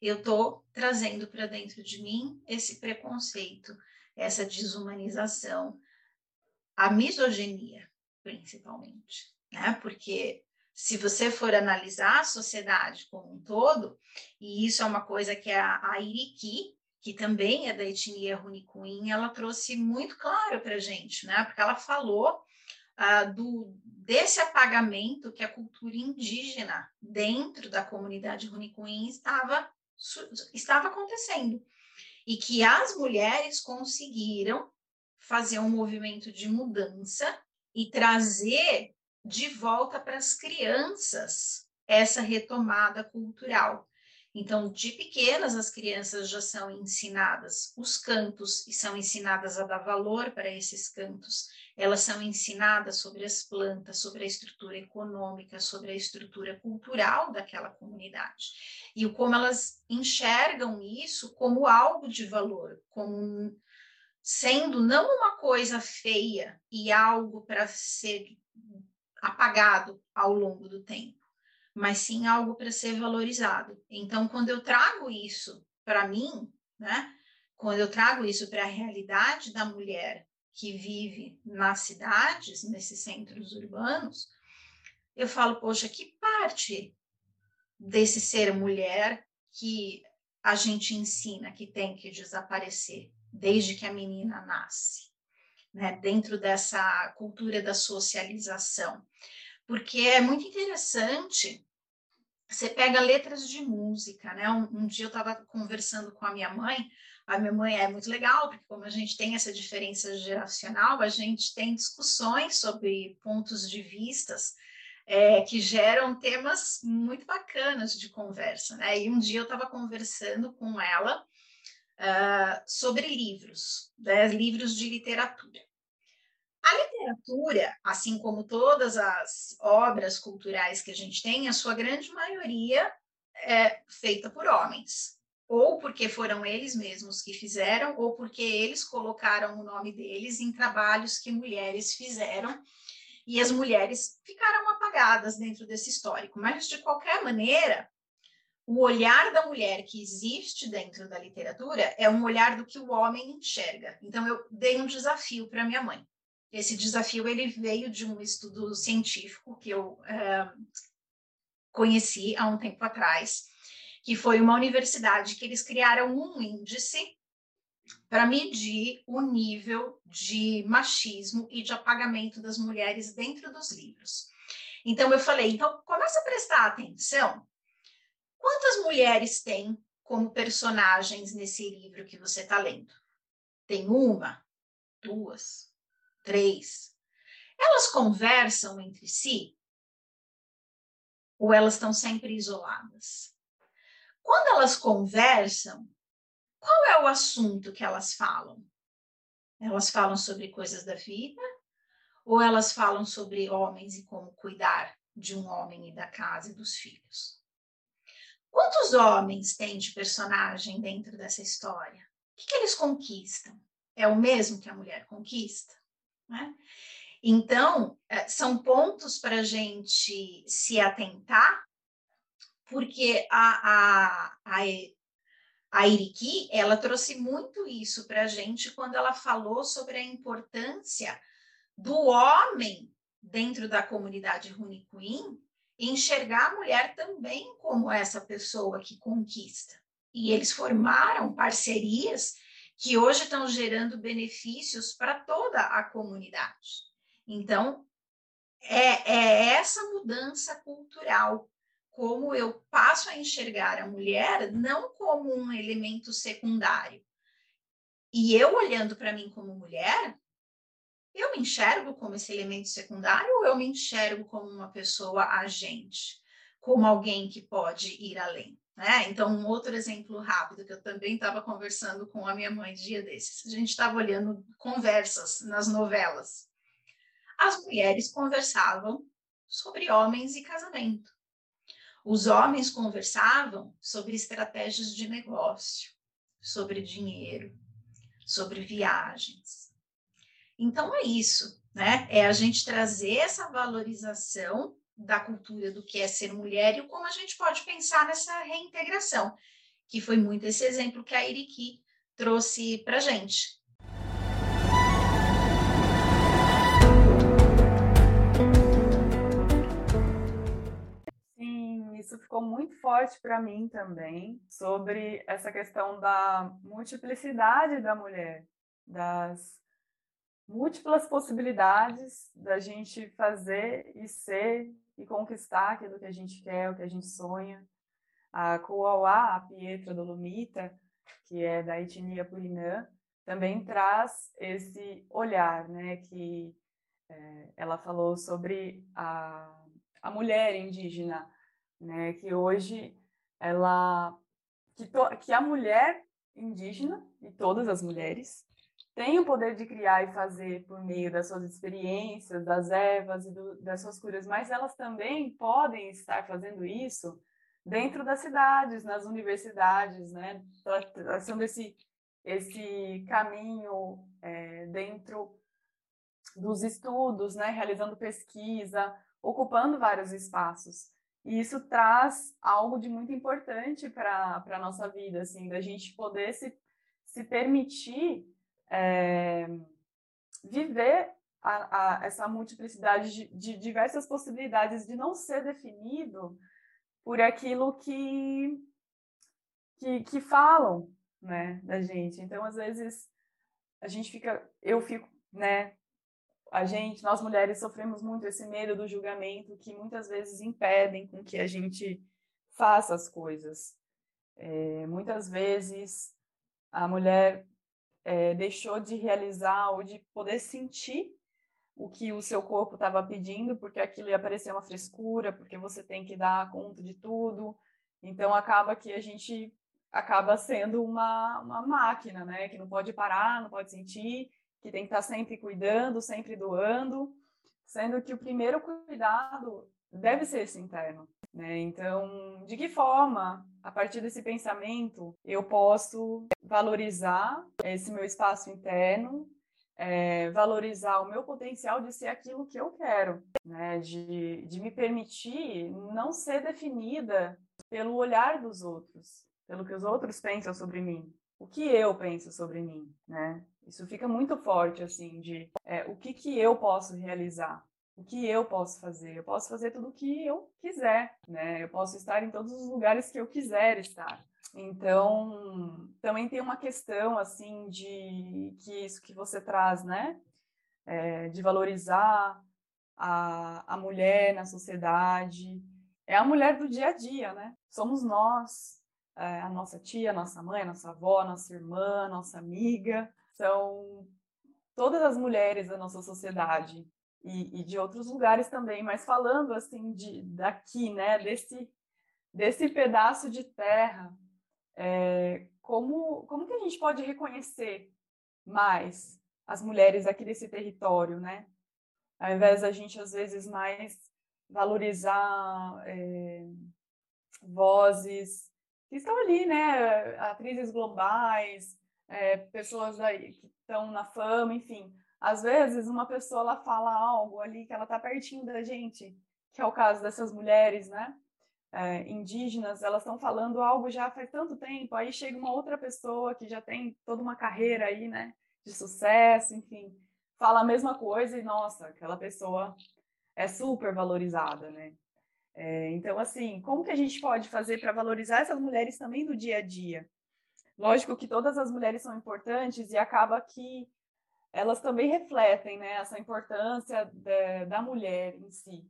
eu estou trazendo para dentro de mim esse preconceito, essa desumanização, a misoginia, principalmente, né? Porque se você for analisar a sociedade como um todo, e isso é uma coisa que a, a Iriki, que também é da etnia Runicuim, ela trouxe muito claro para a gente, né? Porque ela falou uh, do, desse apagamento que a cultura indígena dentro da comunidade Runicuim estava estava acontecendo e que as mulheres conseguiram fazer um movimento de mudança e trazer de volta para as crianças essa retomada cultural. Então, de pequenas, as crianças já são ensinadas os cantos e são ensinadas a dar valor para esses cantos. Elas são ensinadas sobre as plantas, sobre a estrutura econômica, sobre a estrutura cultural daquela comunidade. E como elas enxergam isso como algo de valor, como sendo não uma coisa feia e algo para ser apagado ao longo do tempo mas sim algo para ser valorizado. Então, quando eu trago isso para mim, né? Quando eu trago isso para a realidade da mulher que vive nas cidades, nesses centros urbanos, eu falo, poxa, que parte desse ser mulher que a gente ensina que tem que desaparecer desde que a menina nasce? né, dentro dessa cultura da socialização, porque é muito interessante. Você pega letras de música, né? Um, um dia eu estava conversando com a minha mãe. A minha mãe é muito legal, porque como a gente tem essa diferença geracional, a gente tem discussões sobre pontos de vistas é, que geram temas muito bacanas de conversa, né? E um dia eu estava conversando com ela uh, sobre livros, né? livros de literatura. Literatura, assim como todas as obras culturais que a gente tem, a sua grande maioria é feita por homens, ou porque foram eles mesmos que fizeram, ou porque eles colocaram o nome deles em trabalhos que mulheres fizeram e as mulheres ficaram apagadas dentro desse histórico. Mas, de qualquer maneira, o olhar da mulher que existe dentro da literatura é um olhar do que o homem enxerga. Então, eu dei um desafio para minha mãe. Esse desafio ele veio de um estudo científico que eu é, conheci há um tempo atrás, que foi uma universidade que eles criaram um índice para medir o nível de machismo e de apagamento das mulheres dentro dos livros. Então eu falei, então começa a prestar atenção. Quantas mulheres tem como personagens nesse livro que você está lendo? Tem uma, duas, três. Elas conversam entre si? Ou elas estão sempre isoladas? Quando elas conversam, qual é o assunto que elas falam? Elas falam sobre coisas da vida ou elas falam sobre homens e como cuidar de um homem e da casa e dos filhos? Quantos homens tem de personagem dentro dessa história? O que, que eles conquistam? É o mesmo que a mulher conquista? Né? Então, eh, são pontos para a gente se atentar, porque a, a, a, a Iriki, ela trouxe muito isso para a gente quando ela falou sobre a importância do homem dentro da comunidade Queen enxergar a mulher também como essa pessoa que conquista. E eles formaram parcerias que hoje estão gerando benefícios para toda a comunidade. Então, é, é essa mudança cultural como eu passo a enxergar a mulher não como um elemento secundário. E eu olhando para mim como mulher, eu me enxergo como esse elemento secundário ou eu me enxergo como uma pessoa agente, como alguém que pode ir além? Né? Então, um outro exemplo rápido que eu também estava conversando com a minha mãe dia desses. A gente estava olhando conversas nas novelas. As mulheres conversavam sobre homens e casamento. Os homens conversavam sobre estratégias de negócio, sobre dinheiro, sobre viagens. Então é isso, né? É a gente trazer essa valorização da cultura do que é ser mulher e como a gente pode pensar nessa reintegração, que foi muito esse exemplo que a Iriki trouxe para gente. isso ficou muito forte para mim também, sobre essa questão da multiplicidade da mulher, das múltiplas possibilidades da gente fazer e ser e conquistar aquilo que a gente quer, o que a gente sonha. A Kuauá, a Pietra Dolomita, que é da etnia Purinã, também traz esse olhar, né, que é, ela falou sobre a, a mulher indígena né? Que hoje ela que, to, que a mulher indígena e todas as mulheres têm o poder de criar e fazer por meio das suas experiências, das ervas e do, das suas curas, mas elas também podem estar fazendo isso dentro das cidades, nas universidades, né? Traçando esse esse caminho é, dentro dos estudos, né? Realizando pesquisa, ocupando vários espaços. E isso traz algo de muito importante para a nossa vida, assim, da gente poder se, se permitir é, viver a, a, essa multiplicidade de, de, diversas possibilidades, de não ser definido por aquilo que, que, que falam né, da gente. Então, às vezes, a gente fica, eu fico né? A gente, nós mulheres sofremos muito esse medo do julgamento que muitas vezes impedem com que a gente faça as coisas. É, muitas vezes a mulher é, deixou de realizar ou de poder sentir o que o seu corpo estava pedindo, porque aquilo ia parecer uma frescura, porque você tem que dar conta de tudo. Então acaba que a gente acaba sendo uma, uma máquina, né? Que não pode parar, não pode sentir, que tem que estar sempre cuidando, sempre doando, sendo que o primeiro cuidado deve ser esse interno. Né? Então, de que forma, a partir desse pensamento, eu posso valorizar esse meu espaço interno, é, valorizar o meu potencial de ser aquilo que eu quero, né? de, de me permitir não ser definida pelo olhar dos outros, pelo que os outros pensam sobre mim, o que eu penso sobre mim, né? Isso fica muito forte, assim, de é, o que, que eu posso realizar, o que eu posso fazer. Eu posso fazer tudo o que eu quiser, né? Eu posso estar em todos os lugares que eu quiser estar. Então, também tem uma questão, assim, de que isso que você traz, né? É, de valorizar a, a mulher na sociedade. É a mulher do dia a dia, né? Somos nós, é, a nossa tia, a nossa mãe, a nossa avó, a nossa irmã, a nossa amiga. São todas as mulheres da nossa sociedade e, e, de outros lugares também, mas falando assim de daqui, né, desse desse pedaço de terra, é, como como que a gente pode reconhecer mais as mulheres aqui desse território, né? Ao invés da gente às vezes mais valorizar é, vozes que estão ali, né? Atrizes globais, é, pessoas aí que estão na fama, enfim às vezes, uma pessoa ela fala algo ali que ela está pertinho da gente, que é o caso dessas mulheres, né? É, indígenas, elas estão falando algo já faz tanto tempo, aí chega uma outra pessoa que já tem toda uma carreira aí, né? De sucesso, enfim, fala a mesma coisa e, nossa, aquela pessoa é super valorizada, né? É, então, assim, como que a gente pode fazer para valorizar essas mulheres também do dia a dia? Lógico que todas as mulheres são importantes e acaba que elas também refletem né, essa importância da, da mulher em si.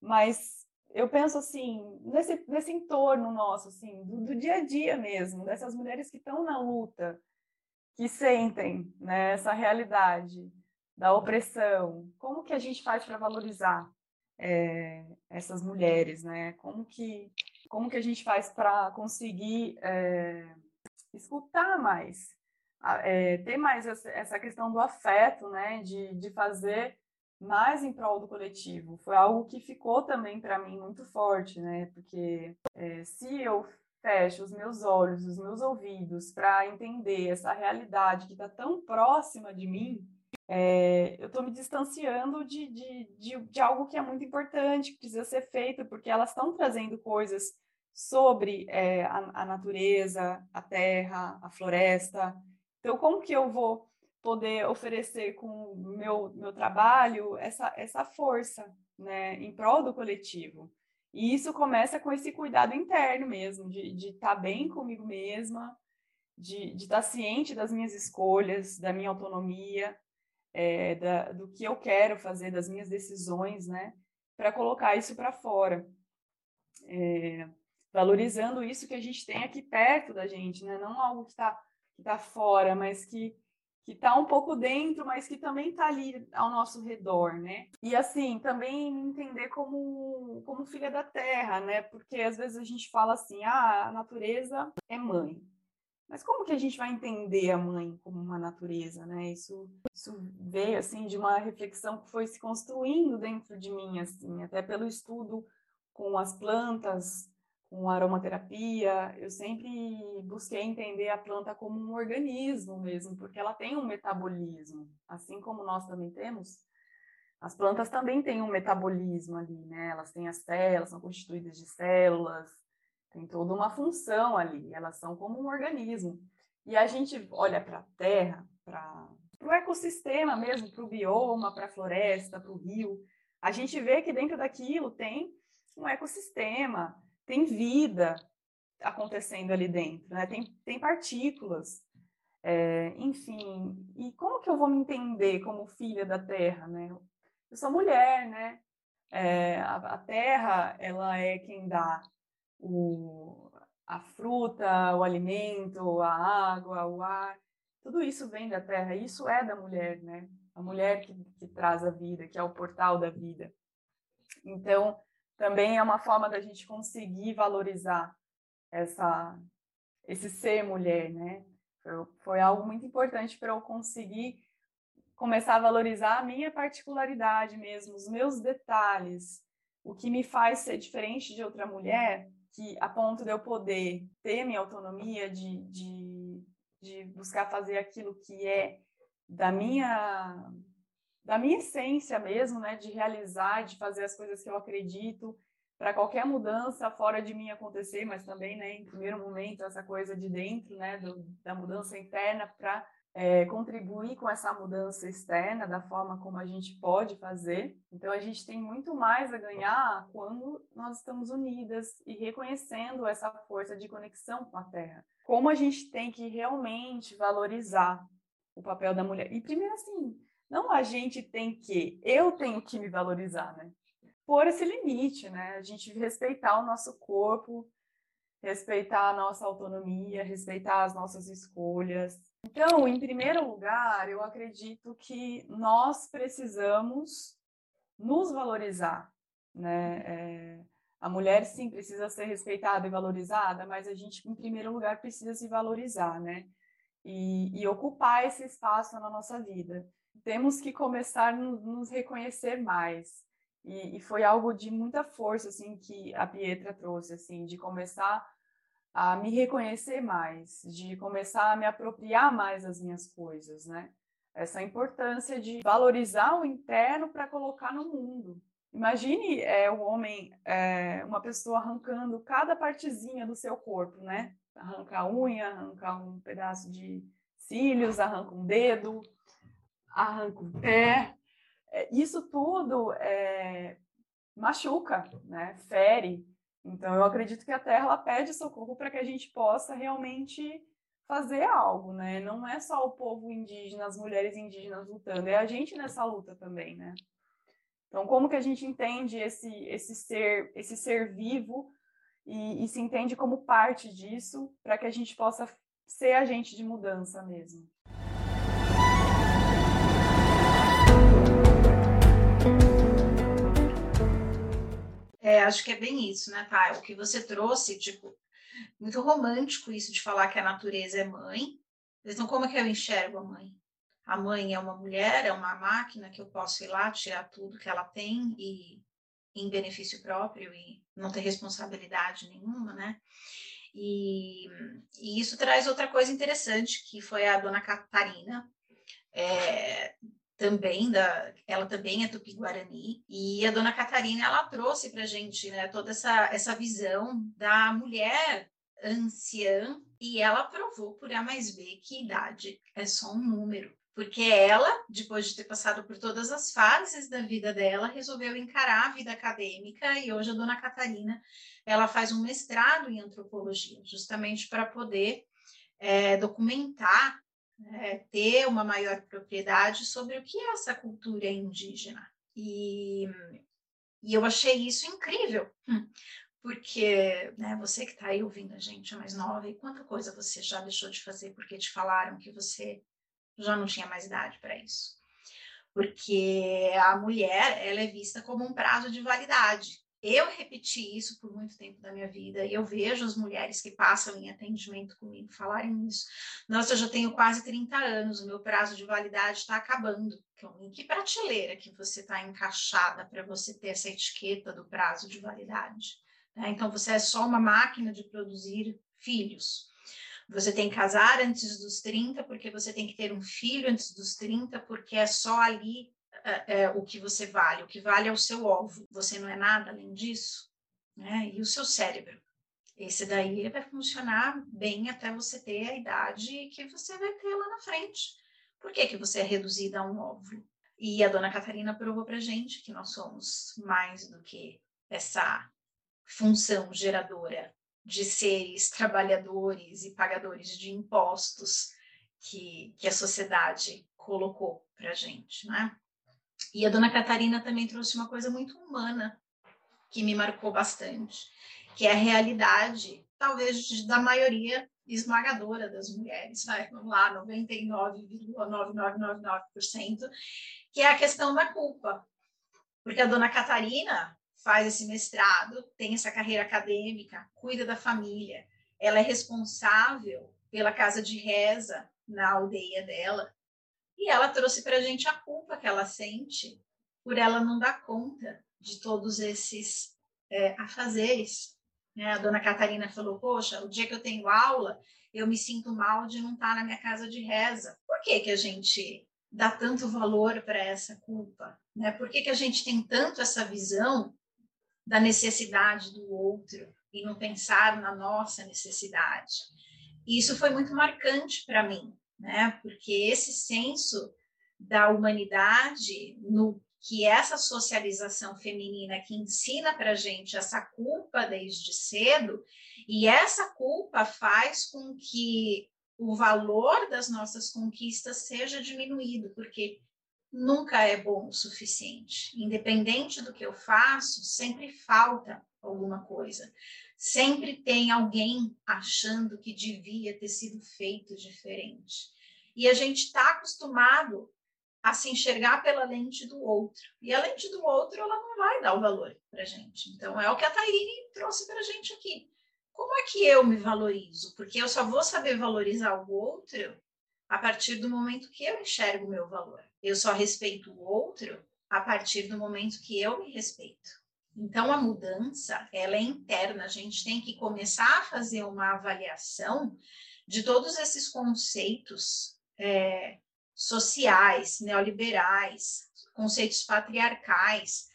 Mas eu penso assim, nesse, nesse entorno nosso, assim, do, do dia a dia mesmo, dessas mulheres que estão na luta, que sentem né, essa realidade da opressão, como que a gente faz para valorizar é, essas mulheres, né? Como que, como que a gente faz para conseguir é, escutar mais é, ter mais essa questão do afeto, né, de, de fazer mais em prol do coletivo. Foi algo que ficou também para mim muito forte, né, porque é, se eu fecho os meus olhos, os meus ouvidos para entender essa realidade que está tão próxima de mim, é, eu estou me distanciando de, de, de, de, algo que é muito importante, que precisa ser feito, porque elas estão trazendo coisas sobre é, a, a natureza, a terra, a floresta, então, como que eu vou poder oferecer com o meu, meu trabalho essa, essa força né, em prol do coletivo? E isso começa com esse cuidado interno mesmo, de estar tá bem comigo mesma, de estar tá ciente das minhas escolhas, da minha autonomia, é, da, do que eu quero fazer, das minhas decisões, né? Para colocar isso para fora. É, valorizando isso que a gente tem aqui perto da gente, né? Não algo que está que está fora, mas que que está um pouco dentro, mas que também está ali ao nosso redor, né? E assim, também entender como, como filha da terra, né? Porque às vezes a gente fala assim, ah, a natureza é mãe. Mas como que a gente vai entender a mãe como uma natureza, né? Isso, isso veio, assim, de uma reflexão que foi se construindo dentro de mim, assim, até pelo estudo com as plantas, com aromaterapia, eu sempre busquei entender a planta como um organismo mesmo, porque ela tem um metabolismo, assim como nós também temos. As plantas também têm um metabolismo ali, né? Elas têm as células, são constituídas de células, tem toda uma função ali, elas são como um organismo. E a gente olha para a terra, para o ecossistema mesmo, para o bioma, para a floresta, para o rio, a gente vê que dentro daquilo tem um ecossistema, tem vida acontecendo ali dentro, né? tem, tem partículas. É, enfim, e como que eu vou me entender como filha da terra, né? Eu sou mulher, né? É, a, a, terra, ela é quem dá o, a fruta, o alimento, a água, o ar, tudo isso vem da terra, isso é da mulher, né? A mulher que, que traz a vida, que é o portal da vida. Então, também é uma forma da gente conseguir valorizar essa, esse ser mulher, né? Foi, foi algo muito importante para eu conseguir começar a valorizar a minha particularidade mesmo, os meus detalhes, o que me faz ser diferente de outra mulher, que a ponto de eu poder ter minha autonomia de, de, de buscar fazer aquilo que é da minha da minha essência mesmo, né, de realizar, de fazer as coisas que eu acredito, para qualquer mudança fora de mim acontecer, mas também, né, em primeiro momento, essa coisa de dentro, né, do, da mudança interna para é, contribuir com essa mudança externa da forma como a gente pode fazer. Então, a gente tem muito mais a ganhar quando nós estamos unidas e reconhecendo essa força de conexão com a Terra. Como a gente tem que realmente valorizar o papel da mulher. E primeiro, assim, não a gente tem que, eu tenho que me valorizar, né? Por esse limite, né? A gente respeitar o nosso corpo, respeitar a nossa autonomia, respeitar as nossas escolhas. Então, em primeiro lugar, eu acredito que nós precisamos nos valorizar, né? É, a mulher sim precisa ser respeitada e valorizada, mas a gente, em primeiro lugar, precisa se valorizar, né? E, e ocupar esse espaço na nossa vida temos que começar a nos reconhecer mais. E, e, foi algo de muita força, assim, que a Pietra trouxe, assim, de começar a me reconhecer mais, de começar a me apropriar mais das minhas coisas, né? Essa importância de valorizar o interno para colocar no mundo. Imagine é, o homem, é, uma pessoa arrancando cada partezinha do seu corpo, né? Arranca a unha, arranca um pedaço de cílios, arranca um dedo, arranca o pé. É, isso tudo é, machuca, né? fere. Então, eu acredito que a Terra ela pede socorro para que a gente possa realmente fazer algo, né? Não é só o povo indígena, as mulheres indígenas lutando, é a gente nessa luta também, né? Então, como que a gente entende esse, esse ser, esse ser vivo e, e se entende como parte disso para que a gente possa ser agente de mudança mesmo? É, acho que é bem isso, né, Thay? O que você trouxe, tipo, muito romântico isso de falar que a natureza é mãe. Então, como é que eu enxergo a mãe? A mãe é uma mulher, é uma máquina que eu posso ir lá tirar tudo que ela tem e em benefício próprio e não ter responsabilidade nenhuma, né? E, e isso traz outra coisa interessante, que foi a dona Catarina, é, também da, ela também é tupi-guarani e a dona Catarina ela trouxe para gente né, toda essa essa visão da mulher anciã e ela provou por A mais B que idade é só um número porque ela depois de ter passado por todas as fases da vida dela resolveu encarar a vida acadêmica e hoje a dona Catarina ela faz um mestrado em antropologia justamente para poder é, documentar é, ter uma maior propriedade sobre o que é essa cultura indígena. E, e eu achei isso incrível, porque né, você que está aí ouvindo a gente é mais nova, e quanta coisa você já deixou de fazer porque te falaram que você já não tinha mais idade para isso. Porque a mulher ela é vista como um prazo de validade. Eu repeti isso por muito tempo da minha vida e eu vejo as mulheres que passam em atendimento comigo falarem isso. Nossa, eu já tenho quase 30 anos, o meu prazo de validade está acabando. Então, em que prateleira que você está encaixada para você ter essa etiqueta do prazo de validade? Né? Então, você é só uma máquina de produzir filhos. Você tem que casar antes dos 30, porque você tem que ter um filho antes dos 30, porque é só ali é, é, o que você vale, o que vale é o seu ovo, você não é nada além disso, né? E o seu cérebro. Esse daí vai funcionar bem até você ter a idade que você vai ter lá na frente. Por que, que você é reduzida a um óvulo? E a dona Catarina provou para gente que nós somos mais do que essa função geradora de seres trabalhadores e pagadores de impostos que, que a sociedade colocou para gente, né? E a dona Catarina também trouxe uma coisa muito humana que me marcou bastante, que é a realidade, talvez da maioria esmagadora das mulheres, vai, vamos lá, 99,9999%, que é a questão da culpa. Porque a dona Catarina faz esse mestrado, tem essa carreira acadêmica, cuida da família, ela é responsável pela casa de reza na aldeia dela, e ela trouxe para a gente a culpa que ela sente por ela não dar conta de todos esses é, afazeres né? A dona Catarina falou: Poxa, o dia que eu tenho aula, eu me sinto mal de não estar na minha casa de reza. Por que, que a gente dá tanto valor para essa culpa? Né? Por que, que a gente tem tanto essa visão da necessidade do outro e não pensar na nossa necessidade? E isso foi muito marcante para mim, né? porque esse senso da humanidade no que essa socialização feminina que ensina para gente essa culpa desde cedo, e essa culpa faz com que o valor das nossas conquistas seja diminuído, porque nunca é bom o suficiente. Independente do que eu faço, sempre falta alguma coisa. Sempre tem alguém achando que devia ter sido feito diferente. E a gente está acostumado a se enxergar pela lente do outro. E a lente do outro, ela não vai dar o valor para gente. Então, é o que a Tairine trouxe para a gente aqui. Como é que eu me valorizo? Porque eu só vou saber valorizar o outro a partir do momento que eu enxergo o meu valor. Eu só respeito o outro a partir do momento que eu me respeito. Então, a mudança, ela é interna. A gente tem que começar a fazer uma avaliação de todos esses conceitos é, sociais, neoliberais, conceitos patriarcais,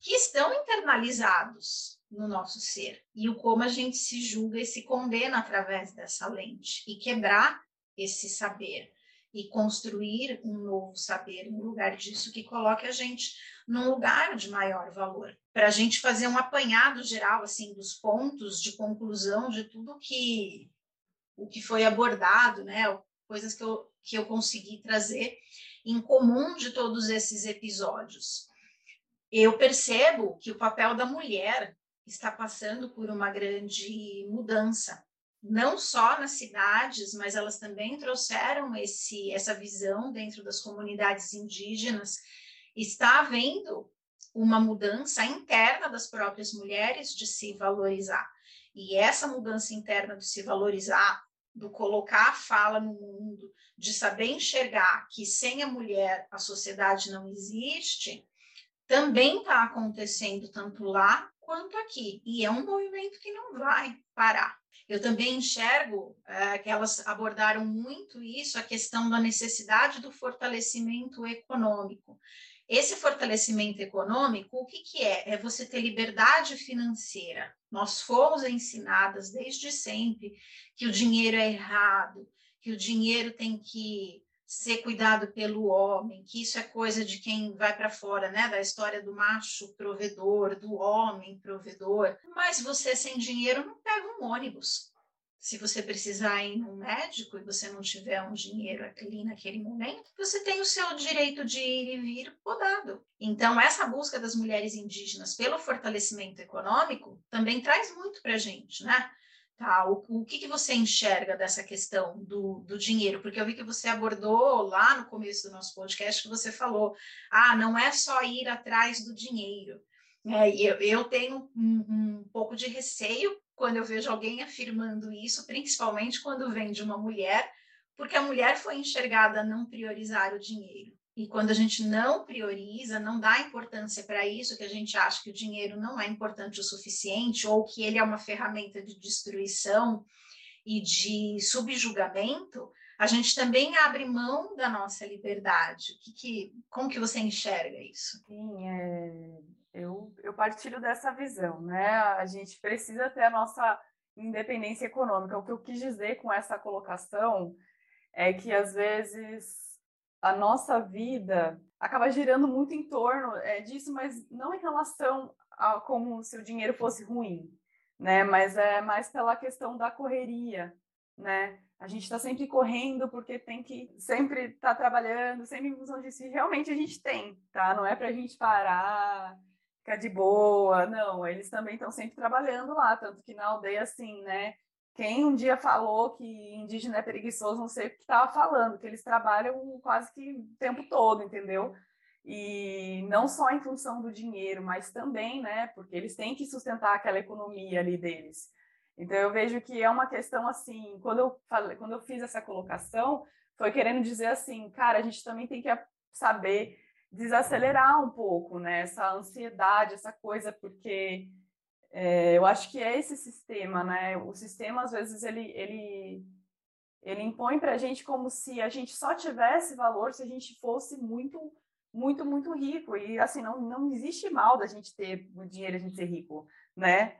que estão internalizados no nosso ser e o como a gente se julga e se condena através dessa lente e quebrar esse saber e construir um novo saber no lugar disso que coloque a gente num lugar de maior valor para a gente fazer um apanhado geral assim dos pontos de conclusão de tudo que o que foi abordado né coisas que eu que eu consegui trazer em comum de todos esses episódios. Eu percebo que o papel da mulher está passando por uma grande mudança, não só nas cidades, mas elas também trouxeram esse, essa visão dentro das comunidades indígenas. Está havendo uma mudança interna das próprias mulheres de se valorizar. E essa mudança interna de se valorizar do colocar a fala no mundo, de saber enxergar que sem a mulher a sociedade não existe, também está acontecendo tanto lá quanto aqui. E é um movimento que não vai parar. Eu também enxergo é, que elas abordaram muito isso, a questão da necessidade do fortalecimento econômico. Esse fortalecimento econômico, o que, que é? É você ter liberdade financeira. Nós fomos ensinadas desde sempre que o dinheiro é errado, que o dinheiro tem que ser cuidado pelo homem, que isso é coisa de quem vai para fora, né, da história do macho provedor, do homem provedor. Mas você sem dinheiro não pega um ônibus. Se você precisar ir num médico e você não tiver um dinheiro ali naquele momento, você tem o seu direito de ir e vir podado. Então, essa busca das mulheres indígenas pelo fortalecimento econômico também traz muito para a gente, né? Tá, o, o que, que você enxerga dessa questão do, do dinheiro? Porque eu vi que você abordou lá no começo do nosso podcast que você falou, ah, não é só ir atrás do dinheiro. É, eu, eu tenho um, um pouco de receio quando eu vejo alguém afirmando isso, principalmente quando vem de uma mulher, porque a mulher foi enxergada a não priorizar o dinheiro. E quando a gente não prioriza, não dá importância para isso, que a gente acha que o dinheiro não é importante o suficiente, ou que ele é uma ferramenta de destruição e de subjugamento, a gente também abre mão da nossa liberdade. Que, que, como que você enxerga isso? Sim, é, eu, eu partilho dessa visão, né? A gente precisa ter a nossa independência econômica. O que eu quis dizer com essa colocação é que às vezes a nossa vida acaba girando muito em torno é, disso, mas não em relação a como se o dinheiro fosse ruim, né? Mas é mais pela questão da correria, né? A gente está sempre correndo porque tem que sempre estar tá trabalhando, sempre em função disso. E realmente a gente tem, tá? Não é para a gente parar, ficar de boa, não. Eles também estão sempre trabalhando lá, tanto que na aldeia, assim, né? Quem um dia falou que indígena é preguiçoso, não sei o que estava falando, que eles trabalham quase que o tempo todo, entendeu? E não só em função do dinheiro, mas também, né? Porque eles têm que sustentar aquela economia ali deles. Então eu vejo que é uma questão assim, quando eu falei, quando eu fiz essa colocação, foi querendo dizer assim, cara, a gente também tem que saber desacelerar um pouco, né? Essa ansiedade, essa coisa, porque é, eu acho que é esse sistema, né? O sistema às vezes ele ele ele impõe para a gente como se a gente só tivesse valor se a gente fosse muito muito muito rico e assim não não existe mal da gente ter o dinheiro a gente ser rico, né?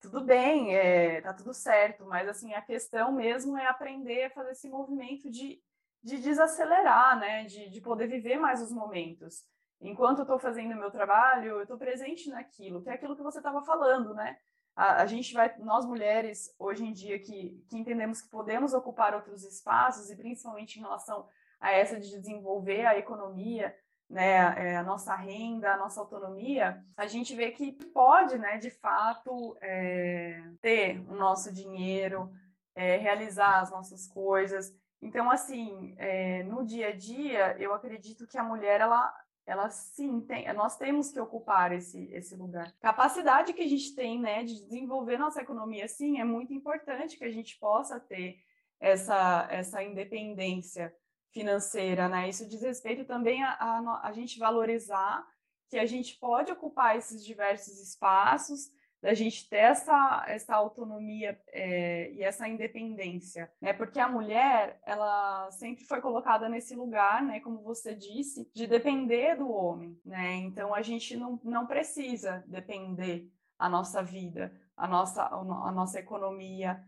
tudo bem, é, tá tudo certo, mas assim, a questão mesmo é aprender a fazer esse movimento de, de desacelerar, né? De, de poder viver mais os momentos. Enquanto eu estou fazendo meu trabalho, eu estou presente naquilo, que é aquilo que você estava falando, né? A, a, gente vai, nós mulheres, hoje em dia, que, que entendemos que podemos ocupar outros espaços, e principalmente em relação a essa de desenvolver a economia, né, é, a nossa renda, a nossa autonomia, a gente vê que pode, né, de fato, é, ter o nosso dinheiro, é, realizar as nossas coisas. Então, assim, é, no dia a dia, eu acredito que a mulher, ela, ela sim tem, nós temos que ocupar esse, esse lugar. Capacidade que a gente tem, né, de desenvolver nossa economia, sim, é muito importante que a gente possa ter essa, essa independência financeira, né? Isso diz respeito também a, a, a gente valorizar que a gente pode ocupar esses diversos espaços, da gente ter essa, essa autonomia é, e essa independência, né? Porque a mulher, ela sempre foi colocada nesse lugar, né? Como você disse, de depender do homem, né? Então a gente não, não precisa depender a nossa vida, a nossa, a nossa economia,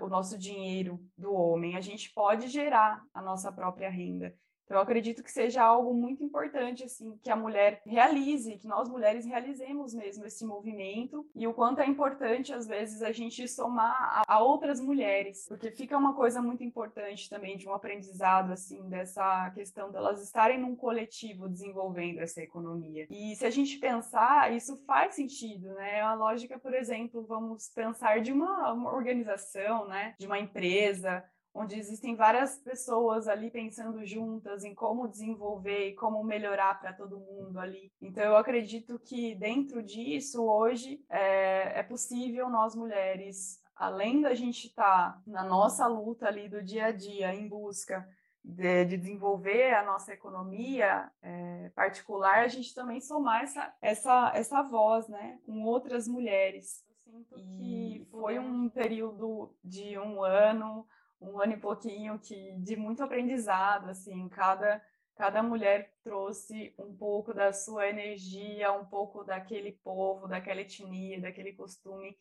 o nosso dinheiro do homem, a gente pode gerar a nossa própria renda. Então, eu acredito que seja algo muito importante, assim, que a mulher realize, que nós mulheres realizemos mesmo esse movimento e o quanto é importante, às vezes, a gente somar a, outras mulheres, porque fica uma coisa muito importante também de um aprendizado, assim, dessa questão delas estarem num coletivo desenvolvendo essa economia. E se a gente pensar, isso faz sentido, né? A lógica, por exemplo, vamos pensar de uma, uma organização, né? De uma empresa, onde existem várias pessoas ali pensando juntas em como desenvolver e como melhorar para todo mundo ali. Então, eu acredito que dentro disso, hoje, é, é possível nós mulheres, além da gente estar tá na nossa luta ali do dia a dia, em busca de, de, desenvolver a nossa economia é, particular, a gente também somar essa, essa, essa voz, né, com outras mulheres. Eu sinto que foi um período de um ano um ano e pouquinho que de muito aprendizado, assim, cada cada mulher trouxe um pouco da sua energia, um pouco daquele povo, daquela etnia, daquele costume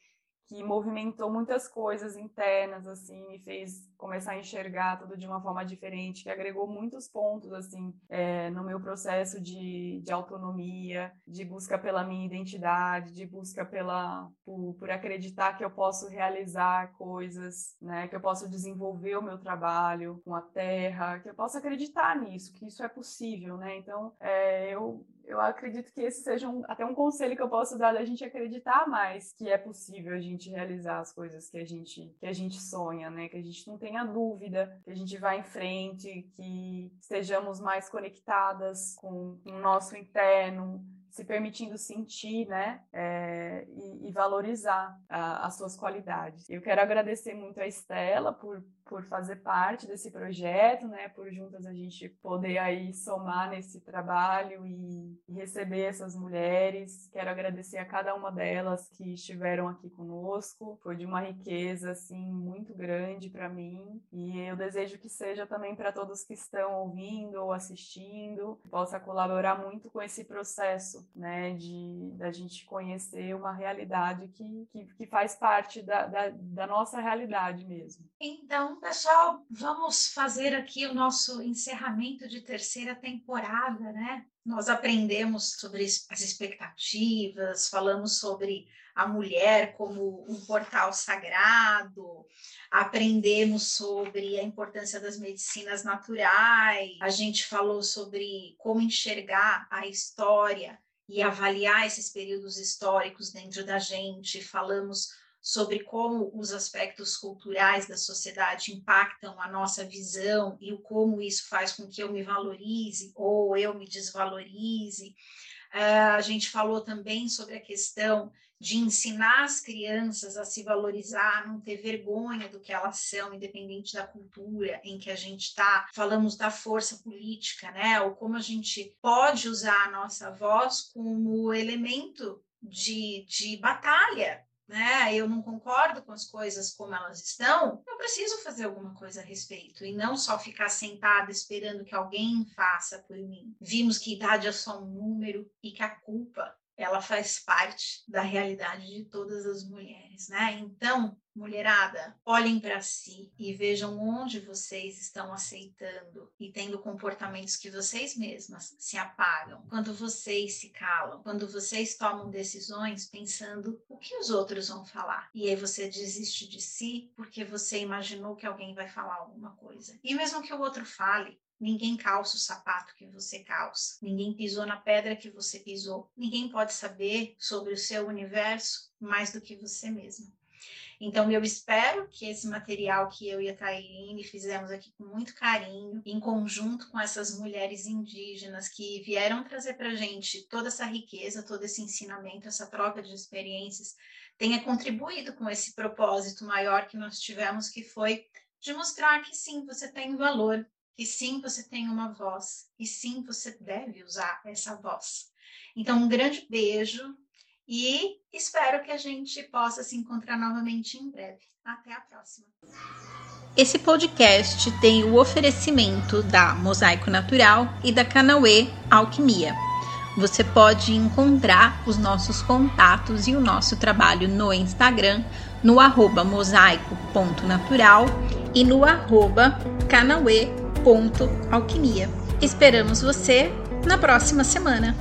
que movimentou muitas coisas internas, assim, me fez começar a enxergar tudo de uma forma diferente, que agregou muitos pontos, assim, é, no meu processo de, de autonomia, de busca pela minha identidade, de busca pela, por, por acreditar que eu posso realizar coisas, né, que eu posso desenvolver o meu trabalho com a terra, que eu posso acreditar nisso, que isso é possível, né, então, é, eu eu acredito que esse seja um, até um conselho que eu posso dar da gente acreditar mais que é possível a gente realizar as coisas que a gente que a gente sonha, né? Que a gente não tenha dúvida, que a gente vá em frente, que estejamos mais conectadas com o nosso interno, se permitindo sentir, né, é, e, e, valorizar a, as suas qualidades. Eu quero agradecer muito a Estela por por fazer parte desse projeto, né, por juntas a gente poder aí somar nesse trabalho e, receber essas mulheres. Quero agradecer a cada uma delas que estiveram aqui conosco. Foi de uma riqueza assim muito grande para mim e eu desejo que seja também para todos que estão ouvindo ou assistindo, possa colaborar muito com esse processo, né, de da gente conhecer uma realidade que, que, que faz parte da, da, da nossa realidade mesmo. Então, pessoal, vamos fazer aqui o nosso encerramento de terceira temporada, né? nós aprendemos sobre as expectativas, falamos sobre a mulher como um portal sagrado, aprendemos sobre a importância das medicinas naturais, a gente falou sobre como enxergar a história e avaliar esses períodos históricos dentro da gente, falamos sobre como os aspectos culturais da sociedade impactam a nossa visão e o como isso faz com que eu me valorize ou eu me desvalorize. Uh, a gente falou também sobre a questão de ensinar as crianças a se valorizar, não ter vergonha do que elas são, independente da cultura em que a gente está. Falamos da força política, né? Ou como a gente pode usar a nossa voz como elemento de, de batalha né, eu não concordo com as coisas como elas estão, eu preciso fazer alguma coisa a respeito e não só ficar sentada esperando que alguém faça por mim. Vimos que idade é só um número e que a culpa ela faz parte da realidade de todas as mulheres, né? Então, mulherada, olhem para si e vejam onde vocês estão aceitando e tendo comportamentos que vocês mesmas se apagam, quando vocês se calam, quando vocês tomam decisões pensando o que os outros vão falar. E aí você desiste de si porque você imaginou que alguém vai falar alguma coisa. E mesmo que o outro fale, Ninguém calça o sapato que você calça. Ninguém pisou na pedra que você pisou. Ninguém pode saber sobre o seu universo mais do que você mesma. Então, eu espero que esse material que eu e a Tairine fizemos aqui com muito carinho, em conjunto com essas mulheres indígenas que vieram trazer para a gente toda essa riqueza, todo esse ensinamento, essa troca de experiências, tenha contribuído com esse propósito maior que nós tivemos, que foi de mostrar que sim, você tem valor, que sim, você tem uma voz e sim, você deve usar essa voz. Então, um grande beijo e espero que a gente possa se encontrar novamente em breve. Até a próxima. Esse podcast tem o oferecimento da Mosaico Natural e da Canauê Alquimia. Você pode encontrar os nossos contatos e o nosso trabalho no Instagram, no arroba mosaico.natural e no arroba canauê alquimia. Esperamos você na próxima semana.